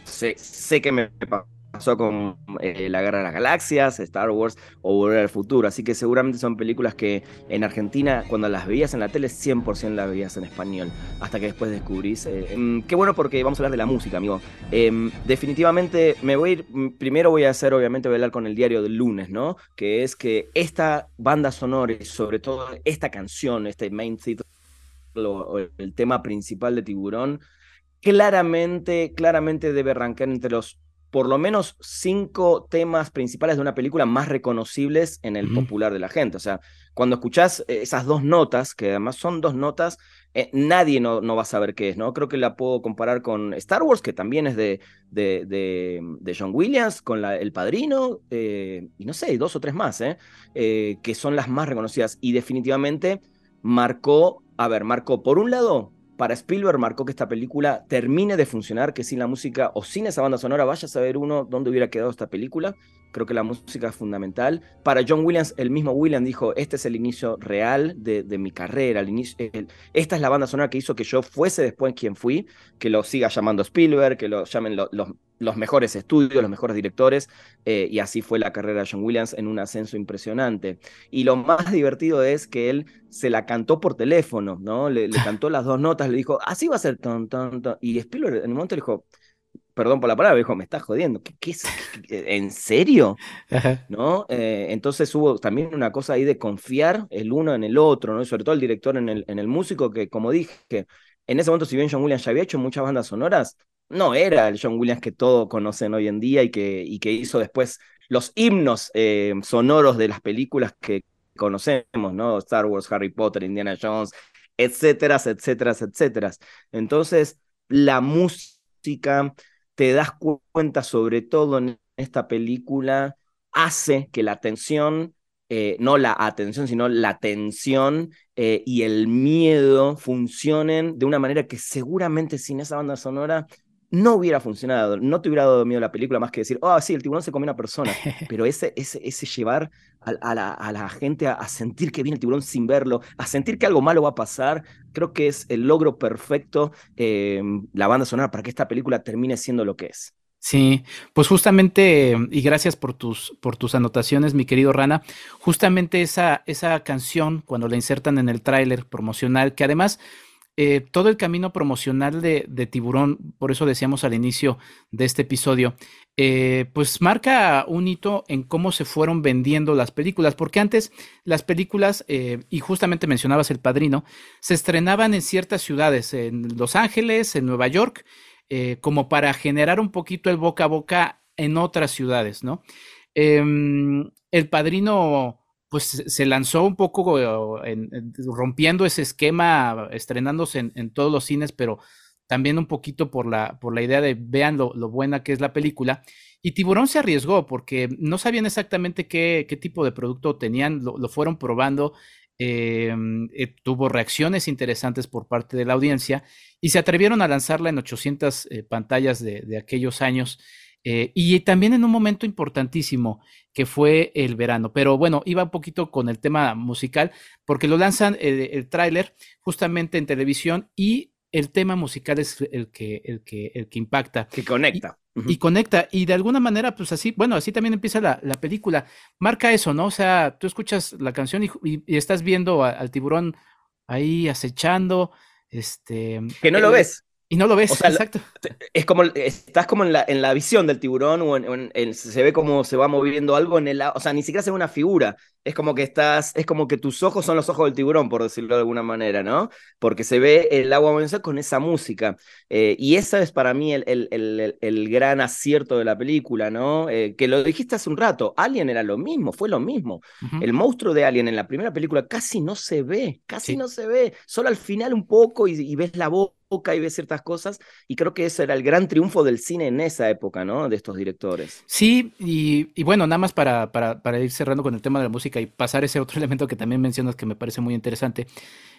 Speaker 4: sé, sé que me pasó con eh, La Guerra de las Galaxias, Star Wars o Volver al Futuro. Así que seguramente son películas que en Argentina, cuando las veías en la tele, 100% las veías en español. Hasta que después descubrís. Eh, em, qué bueno porque vamos a hablar de la música, amigo. Em, definitivamente me voy a ir. Mm, primero voy a hacer, obviamente, voy a hablar con el diario del lunes, ¿no? Que es que esta banda sonora y sobre todo esta canción, este main o el tema principal de Tiburón, claramente, claramente debe arrancar entre los por lo menos cinco temas principales de una película más reconocibles en el popular de la gente. O sea, cuando escuchás eh, esas dos notas, que además son dos notas, eh, nadie no, no, va a saber qué es, ¿no? Creo que la puedo comparar con Star Wars, que también es de, de, de, John Williams, con la, El Padrino, eh, y no sé, dos o tres más, ¿eh? que son las más reconocidas. Y definitivamente marcó, a ver, marcó por un lado para Spielberg marcó que esta película termine de funcionar, que sin la música o sin esa banda sonora vaya a saber uno dónde hubiera quedado esta película. Creo que la música es fundamental. Para John Williams, el mismo Williams dijo, este es el inicio real de, mi carrera. El inicio, esta es la banda sonora que hizo que yo fuese después quien fui, que lo siga llamando Spielberg, que lo llamen los, los mejores estudios, los mejores directores, eh, y así fue la carrera de John Williams en un ascenso impresionante. Y lo más divertido es que él se la cantó por teléfono, ¿no? Le, cantó las dos notas, le dijo, así va a ser, ton, ton, ton. y Spielberg en un momento le dijo, perdón por la palabra, dijo, me estás jodiendo, ¿qué, es? ¿En serio? ¿No? Eh, entonces hubo también una cosa ahí de confiar el uno en el otro, ¿no? Y sobre todo el director en el, en el músico, que como dije, en ese momento, si bien John Williams ya había hecho muchas bandas sonoras, no era el John Williams que todos conocen hoy en día y que, y que hizo después los himnos eh, sonoros de las películas que conocemos, ¿no? Star Wars, Harry Potter, Indiana Jones, etcétera, etcétera, etcétera. Entonces, la música, te das cuenta sobre todo en esta película, hace que la atención, eh, no la atención, sino la tensión eh, y el miedo funcionen de una manera que seguramente sin esa banda sonora no hubiera funcionado, no te hubiera dado miedo la película más que decir, oh, sí, el tiburón se come una persona, pero ese, ese, ese llevar a, la, gente a, sentir que viene el tiburón sin verlo, a sentir que algo malo va a pasar, creo que es el logro perfecto, eh, la banda sonora, para que esta película termine siendo lo que es.
Speaker 3: Sí, pues justamente, y gracias por tus, por tus anotaciones, mi querido Rana, justamente esa, esa canción, cuando la insertan en el tráiler promocional, que además eh, todo el camino promocional de, Tiburón, por eso decíamos al inicio de este episodio, eh, pues marca un hito en cómo se fueron vendiendo las películas, porque antes las películas, eh, y justamente mencionabas El Padrino, se estrenaban en ciertas ciudades, en Los Ángeles, en Nueva York, como para generar un poquito el boca a boca en otras ciudades, ¿no? Em, el Padrino pues se lanzó un poco rompiendo ese esquema, estrenándose en, todos los cines, pero también un poquito por la, por la idea de vean lo, buena que es la película. Y Tiburón se arriesgó porque no sabían exactamente qué, tipo de producto tenían, lo, fueron probando, em, eh, tuvo reacciones interesantes por parte de la audiencia y se atrevieron a lanzarla en 800 eh, pantallas de aquellos años. Eh, y también en un momento importantísimo que fue el verano. Pero bueno, iba un poquito con el tema musical, porque lo lanzan eh, el, tráiler justamente en televisión y el tema musical es el que, el que, el que impacta.
Speaker 4: Que conecta.
Speaker 3: Y, conecta. Y de alguna manera, pues así, bueno, así también empieza la, película. Marca eso, ¿no? O sea, tú escuchas la canción y, estás viendo al tiburón ahí acechando. Este,
Speaker 4: que no lo ves
Speaker 3: Y no lo ves,
Speaker 4: O sea, lo-
Speaker 3: exacto.
Speaker 4: Es como, estás como en la, en la visión del tiburón o en, o en- en- se ve como se va moviendo algo en el agua, o sea, ni siquiera se ve una figura, es como que estás, es como que tus ojos son los ojos del tiburón, por decirlo de alguna manera, ¿no? Porque se ve el agua moviéndose con esa música. Eh, y esa es para mí el, el- el- gran acierto de la película, ¿no? Eh, que lo dijiste hace un rato, Alien era lo mismo, fue lo mismo. El monstruo de Alien en la primera película casi no se ve, casi
Speaker 3: Sí.
Speaker 4: no se ve, solo al final un poco y, y ves la boca y ves ciertas cosas, y creo que ese era el gran triunfo del cine en esa época, ¿no? De estos directores.
Speaker 3: Sí, y, bueno, nada más para, para, para ir cerrando con el tema de la música y pasar ese otro elemento que también mencionas que me parece muy interesante.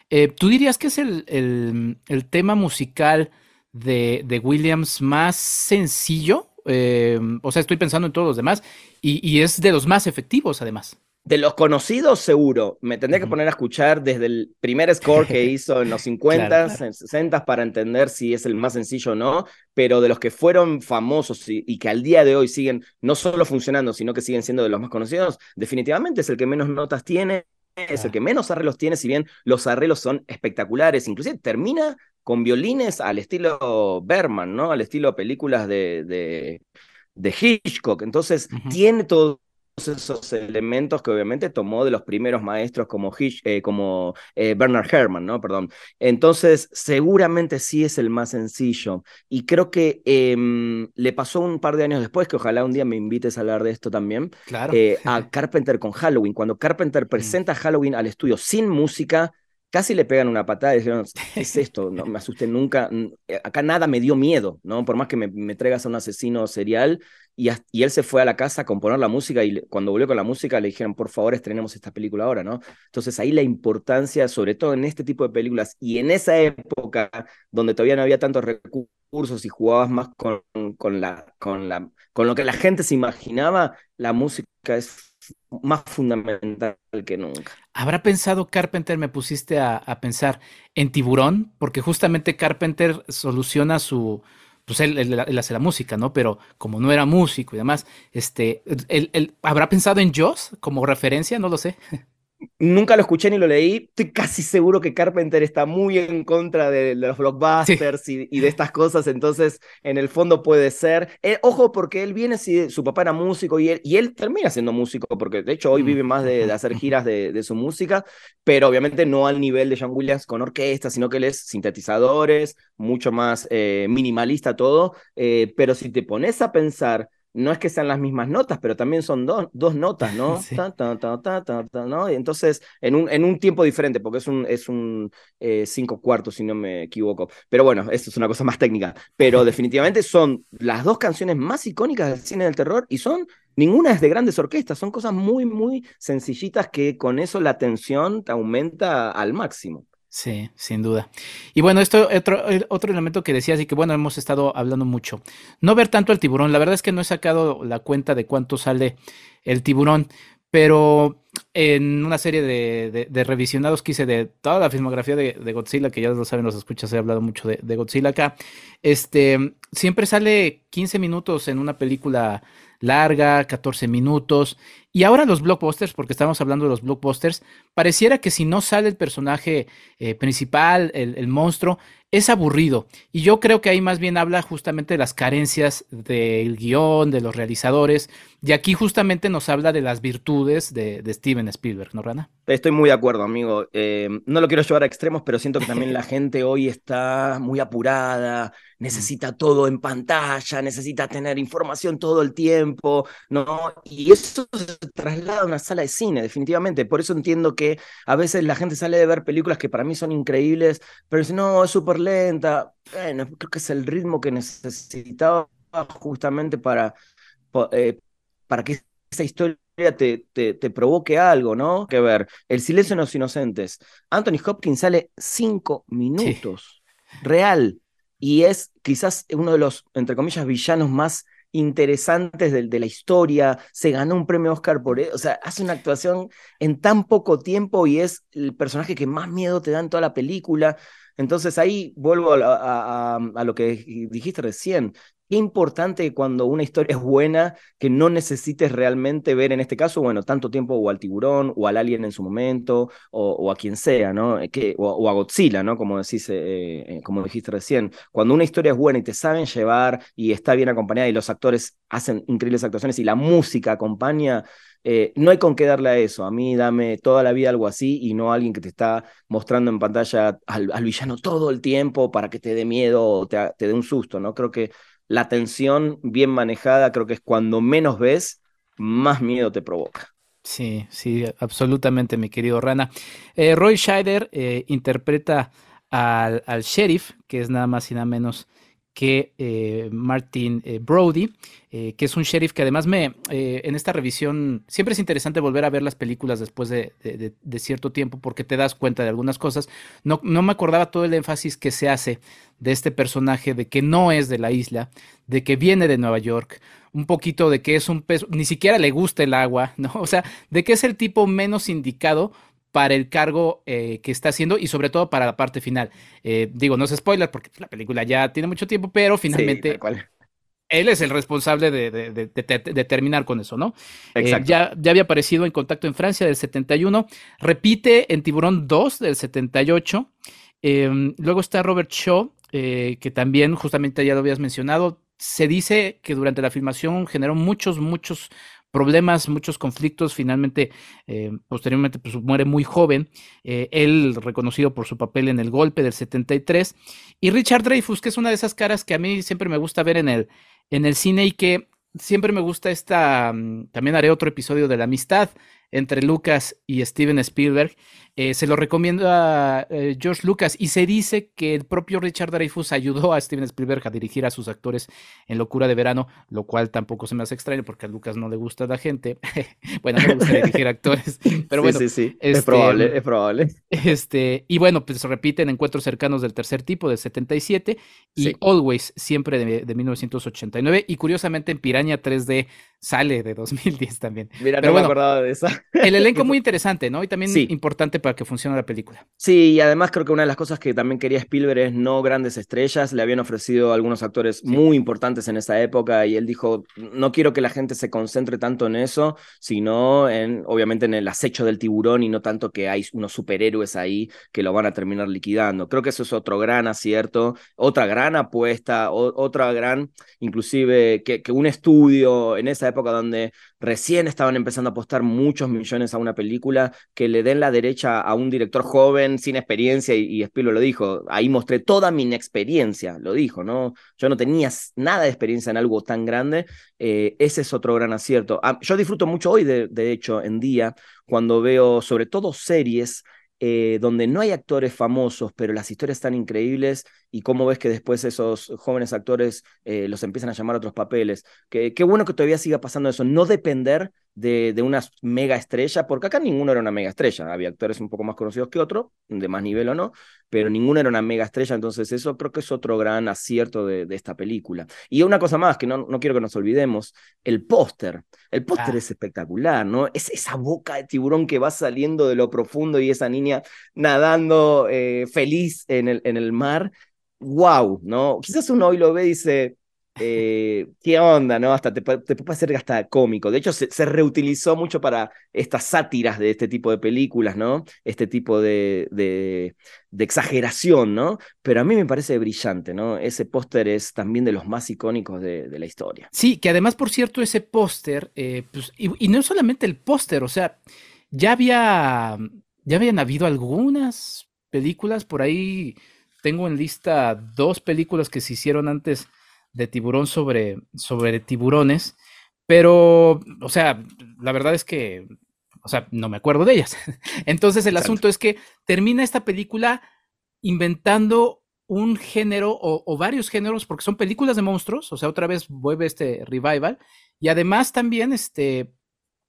Speaker 3: Eh, ¿tú dirías que es el, el- el tema musical de, de Williams más sencillo? Eh, o sea, estoy pensando en todos los demás y, y es de los más efectivos además.
Speaker 4: De los conocidos, seguro. Me tendría que poner a escuchar desde el primer score que hizo en los 50,
Speaker 3: Claro, claro.
Speaker 4: 60 para entender si es el más sencillo o no, pero de los que fueron famosos y, y que al día de hoy siguen no solo funcionando, sino que siguen siendo de los más conocidos, definitivamente es el que menos notas tiene, es el que menos arreglos tiene, si bien los arreglos son espectaculares, inclusive termina con violines al estilo Berman, ¿no? Al estilo películas de, de, de Hitchcock. Entonces, tiene todos esos elementos que obviamente tomó de los primeros maestros como, Hitch- eh, como eh, Bernard Herrmann, ¿no? Perdón. Entonces, seguramente sí es el más sencillo. Y creo que em, le pasó un par de años después, que ojalá un día me invites a hablar de esto también,
Speaker 3: Claro.
Speaker 4: eh, a Carpenter con Halloween. Cuando Carpenter presenta Halloween al estudio sin música, casi le pegan una patada y dijeron, ¿qué es esto? No me asusté nunca. Eh, Acá nada me dio miedo, ¿no? Por más que me, me traigas a un asesino serial. Y, y él se fue a la casa a componer la música y le- cuando volvió con la música le dijeron, por favor, estrenemos esta película ahora, ¿no? Entonces ahí la importancia, sobre todo en este tipo de películas y en esa época donde todavía no había tantos recursos y jugabas más con, con, la, con, la, con lo que la gente se imaginaba, la música es más fundamental que nunca.
Speaker 3: ¿Habrá pensado Carpenter, me pusiste a, pensar en Tiburón? Porque justamente Carpenter soluciona su, pues él, hace la música, ¿no? Pero como no era músico y demás, este, él, ¿habrá pensado en Jaws como referencia? No lo sé.
Speaker 4: Nunca lo escuché ni lo leí. Estoy casi seguro que Carpenter está muy en contra de los blockbusters y, y de estas cosas, entonces en el fondo puede ser. Eh, ojo, porque él viene, si su papá era músico y él, y él termina siendo músico, porque de hecho hoy
Speaker 3: Mm,
Speaker 4: vive más de, hacer giras de, de su música, pero obviamente no al nivel de John Williams con orquesta, sino que él es sintetizadores, mucho más eh, minimalista todo. eh, pero si te pones a pensar no es que sean las mismas notas, pero también son dos, dos notas, ¿no?
Speaker 3: Sí.
Speaker 4: Ta, ta, ta, ta, ta, ta, ¿no? Y entonces, en un, en un tiempo diferente, porque es un, es un eh, cinco cuartos, si no me equivoco. Pero bueno, esto es una cosa más técnica. Pero definitivamente son las dos canciones más icónicas del cine del terror y son, ninguna es de grandes orquestas, son cosas muy, muy sencillitas que con eso la tensión te aumenta al máximo.
Speaker 3: Sí, sin duda. Y bueno, esto otro, el otro elemento que decías y que bueno, hemos estado hablando mucho. No ver tanto al tiburón. La verdad es que no he sacado la cuenta de cuánto sale el tiburón, pero en una serie de, revisionados que hice de toda la filmografía de, de Godzilla, que ya lo saben los escuchas, he hablado mucho de, de Godzilla acá, este, siempre sale 15 minutos en una película larga, 14 minutos. Y ahora los blockbusters, porque estamos hablando de los blockbusters, pareciera que si no sale el personaje eh, principal, el, el monstruo, es aburrido. Y yo creo que ahí más bien habla justamente de las carencias del guion, de los realizadores. Y aquí justamente nos habla de las virtudes de, de Steven Spielberg, ¿no, Rana?
Speaker 4: Estoy muy de acuerdo, amigo. Eh, no lo quiero llevar a extremos, pero siento que también la gente hoy está muy apurada, necesita todo en pantalla, necesita tener información todo el tiempo, ¿no? Y eso se traslada a una sala de cine, definitivamente. Por eso entiendo que a veces la gente sale de ver películas que para mí son increíbles, pero dice, no, es súper lenta. Bueno, creo que es el ritmo que necesitaba justamente para, eh, para que esa historia te, te, te provoque algo, ¿no? Que ver, El silencio de los inocentes. Anthony Hopkins sale cinco minutos, real, y es quizás uno de los, entre comillas, villanos más interesantes de, de la historia, se ganó un premio Oscar por eso, o sea, hace una actuación en tan poco tiempo y es el personaje que más miedo te da en toda la película. Entonces ahí vuelvo a, lo que dijiste recién. Qué importante cuando una historia es buena que no necesites realmente ver, en este caso, bueno, tanto tiempo o al tiburón o al alien en su momento o, a quien sea, ¿no? Eh, o, a Godzilla, ¿no? Como, decís, eh, eh, como dijiste recién. Cuando una historia es buena y te saben llevar y está bien acompañada y los actores hacen increíbles actuaciones y la música acompaña, no hay con qué darle a eso. A mí dame toda la vida algo así y no alguien que te está mostrando en pantalla al, villano todo el tiempo para que te dé miedo o te dé un susto, ¿no? Creo que la tensión bien manejada creo que es cuando menos ves, más miedo te provoca.
Speaker 3: Sí, sí, absolutamente, mi querido Rana. Eh, Roy Scheider eh, interpreta al, al, sheriff, que es nada más y nada menos que eh, Martin eh, Brody, eh, que es un sheriff que además me, en esta revisión, siempre es interesante volver a ver las películas después de, cierto tiempo porque te das cuenta de algunas cosas. No, no, me acordaba todo el énfasis que se hace de este personaje, de que no es de la isla, de que viene de Nueva York, un poquito de que es un pez, ni siquiera le gusta el agua, ¿no? O sea, de que es el tipo menos indicado para el cargo eh, que está haciendo y sobre todo para la parte final. Eh, digo, no es spoiler porque la película ya tiene mucho tiempo, pero finalmente él es el responsable de, terminar con eso, ¿no? Eh, Exacto. ya, ya había aparecido en Contacto en Francia del 71, repite en Tiburón 2 del 78. Em, luego está Robert Shaw, que también justamente ya lo habías mencionado. Se dice que durante la filmación generó muchos, muchos problemas, muchos conflictos. Finalmente, eh, posteriormente, pues, muere muy joven. Eh, él reconocido por su papel en el golpe del 73. Y Richard Dreyfus, que es una de esas caras que a mí siempre me gusta ver en el, en el cine y que siempre me gusta esta. Mm, también haré otro episodio de la amistad entre Lucas y Steven Spielberg. Eh, se lo recomiendo a eh, George Lucas y se dice que el propio Richard Dreyfuss ayudó a Steven Spielberg a dirigir a sus actores en Locura de Verano, lo cual tampoco se me hace extraño porque a Lucas no le gusta la gente. bueno, no le gusta dirigir actores, pero bueno.
Speaker 4: Sí, sí, es este, probable, es probable.
Speaker 3: Este, y bueno, pues se repiten Encuentros cercanos del tercer tipo del 77 y Always, siempre de, de, 1989 y curiosamente en Piraña 3D sale de 2010 también.
Speaker 4: Mira, no me acordaba de esa.
Speaker 3: El elenco muy interesante, ¿no? Y también importante para que funcione la película.
Speaker 4: Sí, y además creo que una de las cosas que también quería Spielberg es no grandes estrellas. Le habían ofrecido algunos actores muy importantes en esa época y él dijo, no quiero que la gente se concentre tanto en eso, sino en, obviamente, en el acecho del tiburón y no tanto que hay unos superhéroes ahí que lo van a terminar liquidando. Creo que eso es otro gran acierto, otra gran apuesta, otra gran, inclusive, que, que un estudio en esa época donde recién estaban empezando a apostar muchos millones a una película, que le den la derecha a un director joven, sin experiencia, y, y lo dijo, ahí mostré toda mi inexperiencia, lo dijo, ¿no? Yo no tenía nada de experiencia en algo tan grande, eh, ese es otro gran acierto. Ah, yo disfruto mucho hoy, de, de hecho, en día, cuando veo sobre todo series eh, donde no hay actores famosos, pero las historias están increíbles y cómo ves que después esos jóvenes actores eh, los empiezan a llamar a otros papeles. qué bueno que todavía siga pasando eso, no depender de, de, una mega estrella, porque acá ninguno era una mega estrella, había actores un poco más conocidos que otro, de más nivel o no, pero ninguno era una mega estrella, entonces eso creo que es otro gran acierto de, de esta película. Y una cosa más, que no, no quiero que nos olvidemos, el póster, el póster es espectacular, ¿no? Es esa boca de tiburón que va saliendo de lo profundo y esa niña nadando eh, feliz en el, en el mar. ¡Wow! ¿no? Quizás uno hoy lo ve y dice, eh, ¿Qué onda, no? Hasta te, puede hacer hasta cómico. De hecho, se, reutilizó mucho para estas sátiras de este tipo de películas, ¿no? Este tipo de, exageración, ¿no? Pero a mí me parece brillante, ¿no? Ese póster es también de los más icónicos de, la historia.
Speaker 3: Sí, que además, por cierto, ese póster, eh, pues, y, no solamente el póster, o sea, ya había, ya habían habido algunas películas por ahí. Tengo en lista dos películas que se hicieron antes de tiburón sobre, sobre tiburones, pero, o sea, la verdad es que, o sea, no me acuerdo de ellas. Entonces el asunto es que termina esta película inventando un género o, varios géneros, porque son películas de monstruos, o sea, otra vez vuelve este revival, y además también este,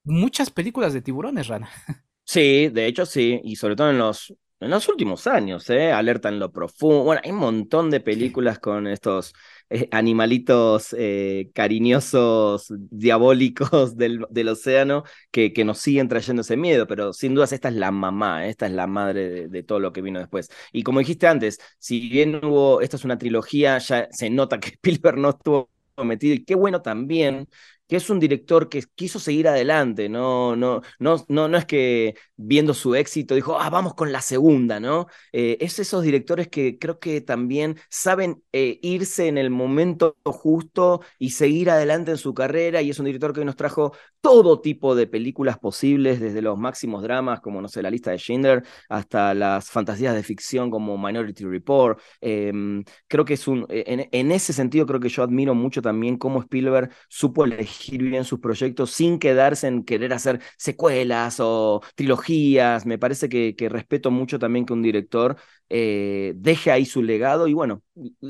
Speaker 3: muchas películas de tiburones, Rana.
Speaker 4: Sí, de hecho sí, y sobre todo en los en los últimos años, ¿eh? Alerta en lo profundo. Bueno, hay un montón de películas con estos eh, animalitos eh, cariñosos, diabólicos del, océano que, que, nos siguen trayendo ese miedo, pero sin dudas esta es la mamá, esta es la madre de, de, todo lo que vino después. Y como dijiste antes, si bien hubo, esta es una trilogía, ya se nota que Spielberg no estuvo metido y qué bueno también que es un director que quiso seguir adelante, no, no, no, no, no es que viendo su éxito dijo, ah, vamos con la segunda, ¿no? Eh, es esos directores que creo que también saben eh, irse en el momento justo y seguir adelante en su carrera, y es un director que nos trajo todo tipo de películas posibles, desde los máximos dramas, como, no sé, la lista de Schindler, hasta las fantasías de ficción como Minority Report. Em, creo que es un, en, en ese sentido creo que yo admiro mucho también cómo Spielberg supo elegir bien sus proyectos sin quedarse en querer hacer secuelas o trilogías. Me parece que, que respeto mucho también que un director eh, deje ahí su legado y bueno,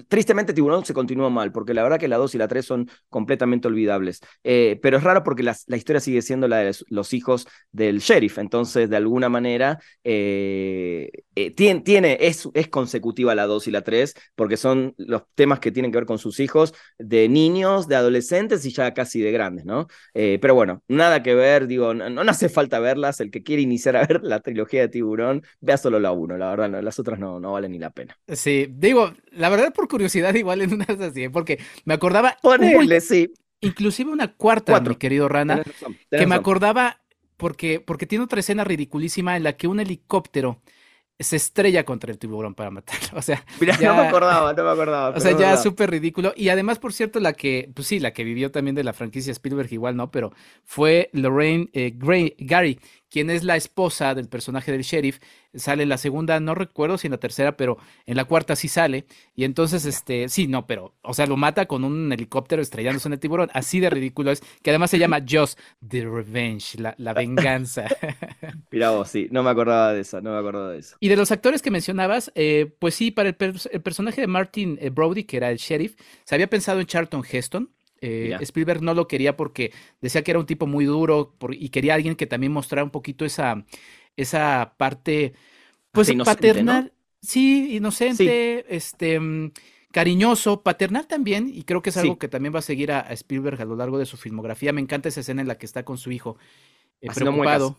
Speaker 4: tristemente Tiburón se continúa mal, porque la verdad que la 2 y la 3 son completamente olvidables. Eh, pero es raro porque la, la, historia sigue siendo la de los hijos del sheriff, entonces de alguna manera eh, tiene, tiene, es, es consecutiva la 2 y la 3, porque son los temas que tienen que ver con sus hijos de niños, de adolescentes y ya casi de grandes, ¿no? pero bueno, nada que ver, digo, no, no, hace falta verlas, el que quiere iniciar a ver la trilogía de Tiburón, vea solo la 1, la verdad, no, las otras no no, vale ni la pena.
Speaker 3: Sí, digo, la verdad por curiosidad igual en una así, porque me acordaba...
Speaker 4: Ponele, sí.
Speaker 3: Inclusive una cuarta, mi querido Rana, que me acordaba porque, porque tiene otra escena ridiculísima en la que un helicóptero se estrella contra el tiburón para matarlo. O sea,
Speaker 4: Mira, no me acordaba, no me acordaba.
Speaker 3: O sea, ya súper ridículo. Y además, por cierto, la que, pues sí, la que vivió también de la franquicia Spielberg, igual no, pero fue Lorraine eh, Gary, quien es la esposa del personaje del sheriff, sale en la segunda, no recuerdo si en la tercera, pero en la cuarta sí sale. Y entonces, este, sí, no, pero, o sea, lo mata con un helicóptero estrellándose en el tiburón. Así de ridículo es, que además se llama Just the Revenge, la, la venganza.
Speaker 4: Mira vos, sí, no me acordaba de eso, no me acordaba de eso.
Speaker 3: Y de los actores que mencionabas, eh, pues sí, para el, el, personaje de Martin eh, Brody, que era el sheriff, se había pensado en Charlton Heston. Eh, Spielberg no lo quería porque decía que era un tipo muy duro por, y quería alguien que también mostrara un poquito esa, esa parte, pues inocente, paternal, ¿no? sí, inocente, sí. este, mm, cariñoso, paternal también, y creo que es algo sí. que también va a seguir a, a, Spielberg a lo largo de su filmografía. Me encanta esa escena en la que está con su hijo eh, preocupado.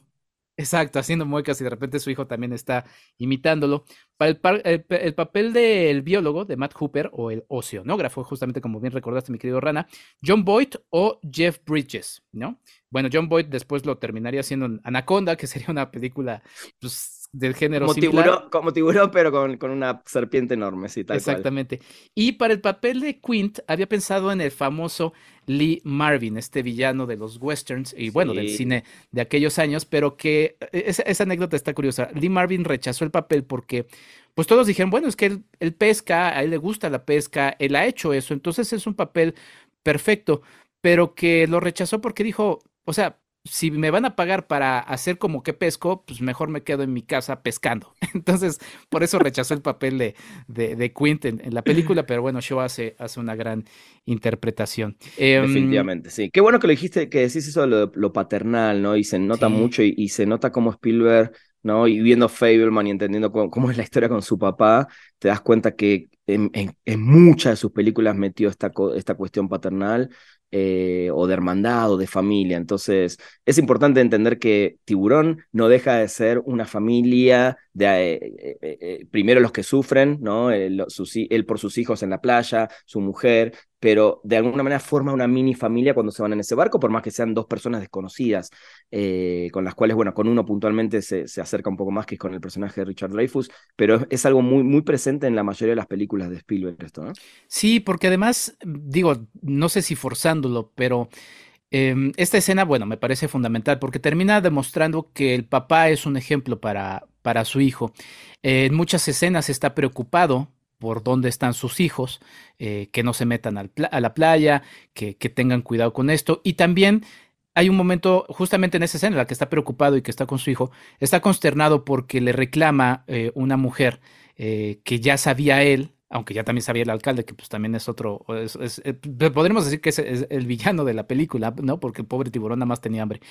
Speaker 3: Exacto, haciendo muecas y de repente su hijo también está imitándolo. Para el, el, el, papel del biólogo de Matt Hooper o el oceanógrafo, justamente como bien recordaste, mi querido Rana, John Boyd o Jeff Bridges, ¿no? Bueno, John Boyd después lo terminaría haciendo en Anaconda, que sería una película pues, del género
Speaker 4: como
Speaker 3: similar.
Speaker 4: Tiburón, como tiburón, pero con, con, una serpiente enorme, sí, tal
Speaker 3: Exactamente. Cual. Y para el papel de Quint, había pensado en el famoso Lee Marvin, este villano de los westerns y bueno, sí. del cine de aquellos años, pero que e, esa, esa, anécdota está curiosa. Lee Marvin rechazó el papel porque, pues todos dijeron, bueno, es que él, él pesca, a él le gusta la pesca, él ha hecho eso, entonces es un papel perfecto, pero que lo rechazó porque dijo, o sea, si me van a pagar para hacer como que pesco, pues mejor me quedo en mi casa pescando. Entonces, por eso rechazó el papel de, de, de Quint en, en, la película, pero bueno, Shaw hace, hace una gran interpretación.
Speaker 4: Definitivamente, um, sí. Qué bueno que lo dijiste, que decís eso de lo, lo paternal, ¿no? Y se nota sí. mucho y, y, se nota como Spielberg, ¿no? Y viendo Fableman y entendiendo cómo, cómo, es la historia con su papá, te das cuenta que en, en, en muchas de sus películas metió esta, esta cuestión paternal eh, o de hermandad o de familia. Entonces, es importante entender que Tiburón no deja de ser una familia de eh, eh, primero los que sufren, ¿no? Él, por sus hijos en la playa, su mujer, pero de alguna manera forma una mini familia cuando se van en ese barco, por más que sean dos personas desconocidas, eh, con las cuales, bueno, con uno puntualmente se, se, acerca un poco más, que con el personaje de Richard Dreyfuss, pero es, algo muy, muy presente en la mayoría de las películas de Spielberg esto, ¿no?
Speaker 3: Sí, porque además, digo, no sé si forzándolo, pero... Eh, esta escena, bueno, me parece fundamental porque termina demostrando que el papá es un ejemplo para, para su hijo. En muchas escenas está preocupado por dónde están sus hijos, eh, que no se metan al a la playa, que, que, tengan cuidado con esto. Y también hay un momento, justamente en esa escena, en la que está preocupado y que está con su hijo, está consternado porque le reclama eh, una mujer eh, que ya sabía él, aunque ya también sabía el alcalde, que pues también es otro, es, podríamos decir que es, es, el villano de la película, ¿no? Porque el pobre tiburón nada más tenía hambre.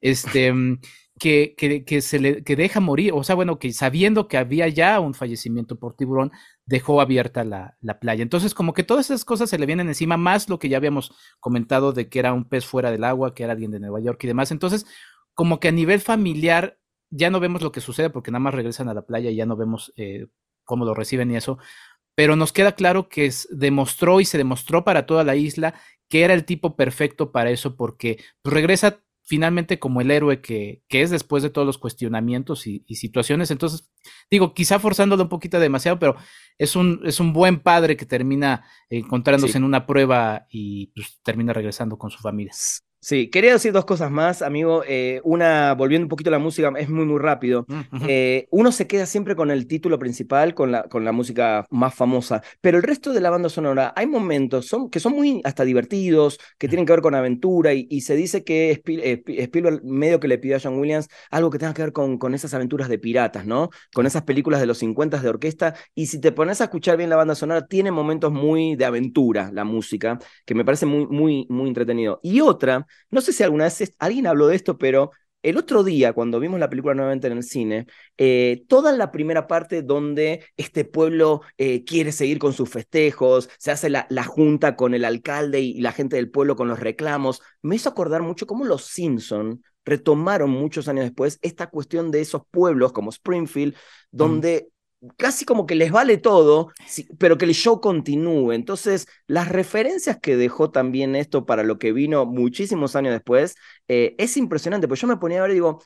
Speaker 3: Este, que, que, que, se le que deja morir, o sea, bueno, que sabiendo que había ya un fallecimiento por tiburón, dejó abierta la, la, playa. Entonces, como que todas esas cosas se le vienen encima, más lo que ya habíamos comentado de que era un pez fuera del agua, que era alguien de Nueva York y demás. Entonces, como que a nivel familiar ya no vemos lo que sucede porque nada más regresan a la playa y ya no vemos eh, cómo lo reciben y eso. Pero nos queda claro que demostró y se demostró para toda la isla que era el tipo perfecto para eso porque pues, regresa finalmente como el héroe que, que, es después de todos los cuestionamientos y, situaciones. Entonces, digo, quizá forzándolo un poquito demasiado, pero es un, es un buen padre que termina encontrándose en una prueba y pues, termina regresando con su familia.
Speaker 4: Sí, quería decir dos cosas más, amigo. Eh, una, volviendo un poquito a la música, es muy, muy rápido. Eh, uno se queda siempre con el título principal, con la, con la música más famosa, pero el resto de la banda sonora, hay momentos son, que son muy hasta divertidos, que tienen que ver con aventura, y, se dice que eh, Spielberg medio que le pidió a John Williams algo que tenga que ver con, con esas aventuras de piratas, ¿no? Con esas películas de los 50 de orquesta, y si te pones a escuchar bien la banda sonora, tiene momentos muy de aventura la música, que me parece muy, muy, muy entretenido. Y otra, no sé si alguna vez alguien habló de esto, pero el otro día, cuando vimos la película nuevamente en el cine, eh, toda la primera parte donde este pueblo eh, quiere seguir con sus festejos, se hace la, la, junta con el alcalde y la gente del pueblo con los reclamos, me hizo acordar mucho cómo los Simpson retomaron muchos años después esta cuestión de esos pueblos como Springfield, donde casi como que les vale todo, pero que el show continúe. Entonces, las referencias que dejó también esto para lo que vino muchísimos años después, eh, es impresionante, pues yo me ponía a ver y digo,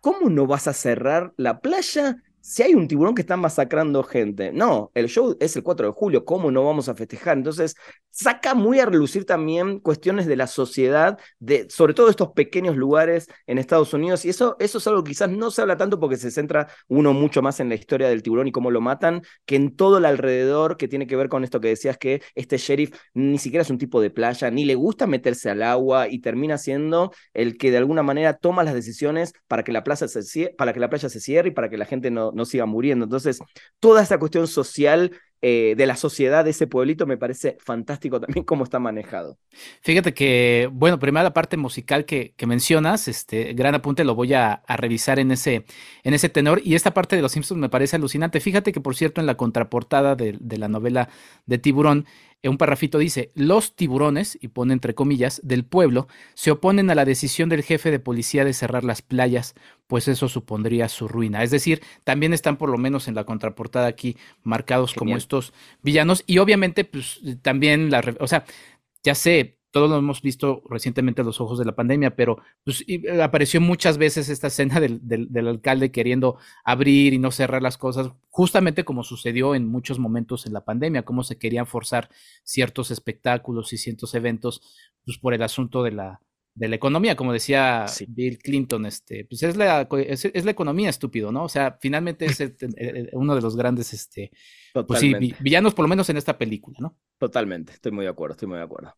Speaker 4: ¿cómo no vas a cerrar la playa si hay un tiburón que está masacrando gente, no, el show es el 4 de julio, ¿cómo no vamos a festejar? Entonces, saca muy a relucir también cuestiones de la sociedad, de, sobre todo estos pequeños lugares en Estados Unidos, y eso, eso es algo que quizás no se habla tanto porque se centra uno mucho más en la historia del tiburón y cómo lo matan, que en todo el alrededor que tiene que ver con esto que decías que este sheriff ni siquiera es un tipo de playa, ni le gusta meterse al agua y termina siendo el que de alguna manera toma las decisiones para que la, plaza se, para que la playa se cierre y para que la gente no no siga muriendo. Entonces, toda esta cuestión social eh, de la sociedad de ese pueblito me parece fantástico también cómo está manejado.
Speaker 3: Fíjate que, bueno, primero la parte musical que, mencionas, este gran apunte lo voy a, revisar en ese, en ese tenor y esta parte de los Simpsons me parece alucinante. Fíjate que, por cierto, en la contraportada de la novela de Tiburón, un parrafito dice, los tiburones, y pone entre comillas, del pueblo, se oponen a la decisión del jefe de policía de cerrar las playas, pues eso supondría su ruina. Es decir, también están por lo menos en la contraportada aquí marcados como estos villanos y obviamente pues también la, o sea, ya sé, todos lo hemos visto recientemente a los ojos de la pandemia, pero pues, eh, apareció muchas veces esta escena del, del, alcalde queriendo abrir y no cerrar las cosas, justamente como sucedió en muchos momentos en la pandemia, cómo se querían forzar ciertos espectáculos y ciertos eventos pues, por el asunto de la, de la economía, como decía Bill Clinton, este, pues es la, es, la economía estúpido, ¿no? O sea, finalmente es uno de los grandes, este, pues villanos por lo menos en esta película, ¿no?
Speaker 4: Totalmente, estoy muy de acuerdo, estoy muy de acuerdo.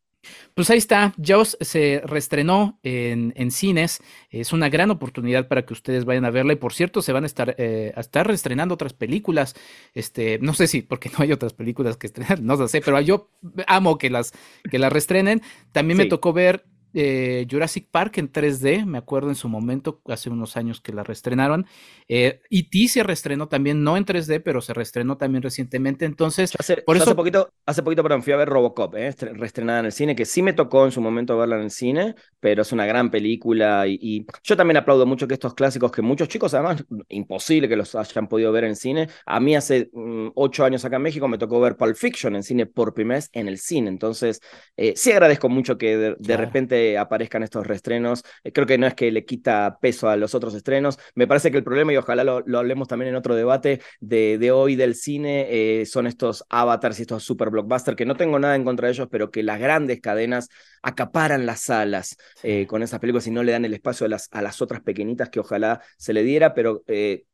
Speaker 3: Pues ahí está, Jaws se reestrenó en, en, cines, es una gran oportunidad para que ustedes vayan a verla y por cierto se van a estar, eh, a estar reestrenando otras películas, este, no sé si porque no hay otras películas que estrenar, no lo sé, pero yo amo que las, que las reestrenen, también me tocó ver eh, Jurassic Park en 3D, me acuerdo en su momento, hace unos años que la reestrenaron. Eh, E.T. se reestrenó también, no en 3D, pero se reestrenó también recientemente. Entonces,
Speaker 4: hace, por eso... hace poquito, hace poquito, perdón, fui a ver Robocop, eh, reestrenada en el cine, que sí me tocó en su momento verla en el cine, pero es una gran película. Y, yo también aplaudo mucho que estos clásicos, que muchos chicos, además, imposible que los hayan podido ver en cine. A mí hace mm, ocho años acá en México me tocó ver Pulp Fiction en cine por primera vez en el cine. Entonces, eh, sí agradezco mucho que de repente aparezcan estos reestrenos. Eh, creo que no es que le quita peso a los otros estrenos. Me parece que el problema, y ojalá lo, hablemos también en otro debate de, de hoy del cine, eh, son estos avatars y estos super blockbusters, que no tengo nada en contra de ellos, pero que las grandes cadenas acaparan las salas eh, con esas películas y no le dan el espacio a las, a las otras pequeñitas que ojalá se le diera, pero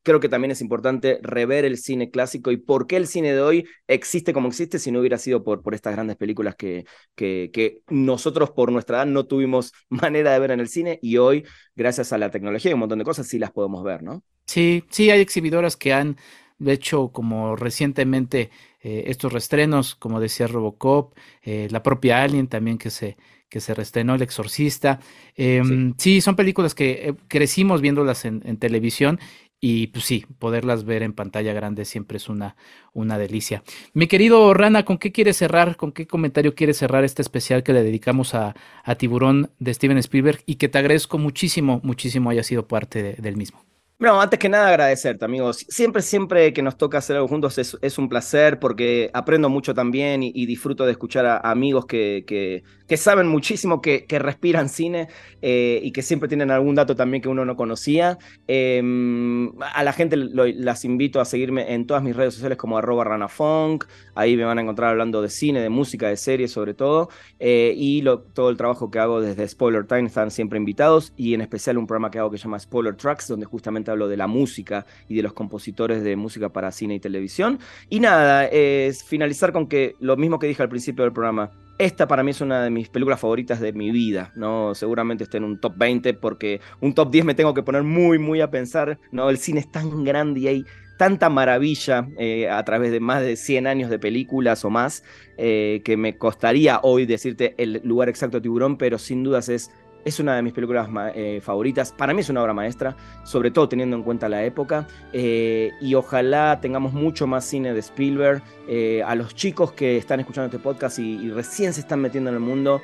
Speaker 4: creo que también es importante rever el cine clásico y por qué el cine de hoy existe como existe si no hubiera sido por, por estas grandes películas que, que, que nosotros por nuestra edad no tuvimos manera de ver en el cine y hoy, gracias a la tecnología y un montón de cosas, sí las podemos ver, ¿no?
Speaker 3: Sí, sí, hay exhibidoras que han hecho como recientemente eh, estos restrenos, como decía Robocop, eh, la propia Alien también que se, que se reestrenó El Exorcista. Em, sí. son películas que eh, crecimos viéndolas en, televisión y pues sí, poderlas ver en pantalla grande siempre es una, una delicia. Mi querido Rana, ¿con qué quieres cerrar? ¿Con qué comentario quieres cerrar este especial que le dedicamos a, Tiburón de Steven Spielberg y que te agradezco muchísimo, muchísimo haya sido parte del mismo?
Speaker 4: Bueno, antes que nada agradecerte, amigos. Siempre, siempre que nos toca hacer algo juntos es, un placer porque aprendo mucho también y, disfruto de escuchar a, amigos que, saben muchísimo, que, que respiran cine eh, y que siempre tienen algún dato también que uno no conocía. Em, a la gente las invito a seguirme en todas mis redes sociales como arroba ranafunk. Ahí me van a encontrar hablando de cine, de música, de series sobre todo. Eh, y todo el trabajo que hago desde Spoiler Time están siempre invitados y en especial un programa que hago que se llama Spoiler Tracks, donde justamente hablo de la música y de los compositores de música para cine y televisión. Y nada, es finalizar con que lo mismo que dije al principio del programa, esta para mí es una de mis películas favoritas de mi vida, ¿no? Seguramente esté en un top 20 porque un top 10 me tengo que poner muy, muy a pensar, ¿no? El cine es tan grande y hay tanta maravilla eh, a través de más de 100 años de películas o más, eh, que me costaría hoy decirte el lugar exacto de Tiburón, pero sin dudas es es una de mis películas eh, favoritas. Para mí es una obra maestra, sobre todo teniendo en cuenta la época. Eh, y ojalá tengamos mucho más cine de Spielberg. Eh, a los chicos que están escuchando este podcast y, recién se están metiendo en el mundo,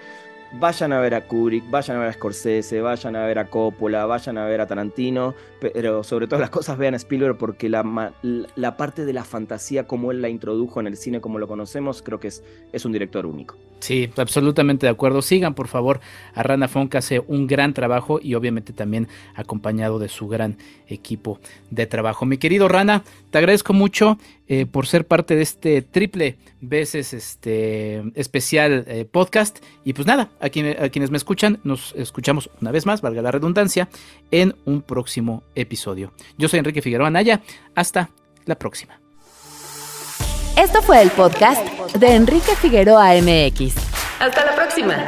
Speaker 4: vayan a ver a Kubrick, vayan a ver a Scorsese, vayan a ver a Coppola, vayan a ver a Tarantino, pero sobre todas las cosas vean a Spielberg porque la, la parte de la fantasía como él la introdujo en el cine como lo conocemos, creo que es, es un director único.
Speaker 3: Sí, absolutamente de acuerdo. Sigan por favor a Rana Funk, hace un gran trabajo y obviamente también acompañado de su gran equipo de trabajo. Mi querido Rana, te agradezco mucho eh, por ser parte de este triple veces este especial eh, podcast. Y pues nada, a, a quienes me escuchan, nos escuchamos una vez más, valga la redundancia, en un próximo episodio. Yo soy Enrique Figueroa Naya. Hasta la próxima.
Speaker 1: Esto fue el podcast de Enrique Figueroa MX. Hasta la próxima.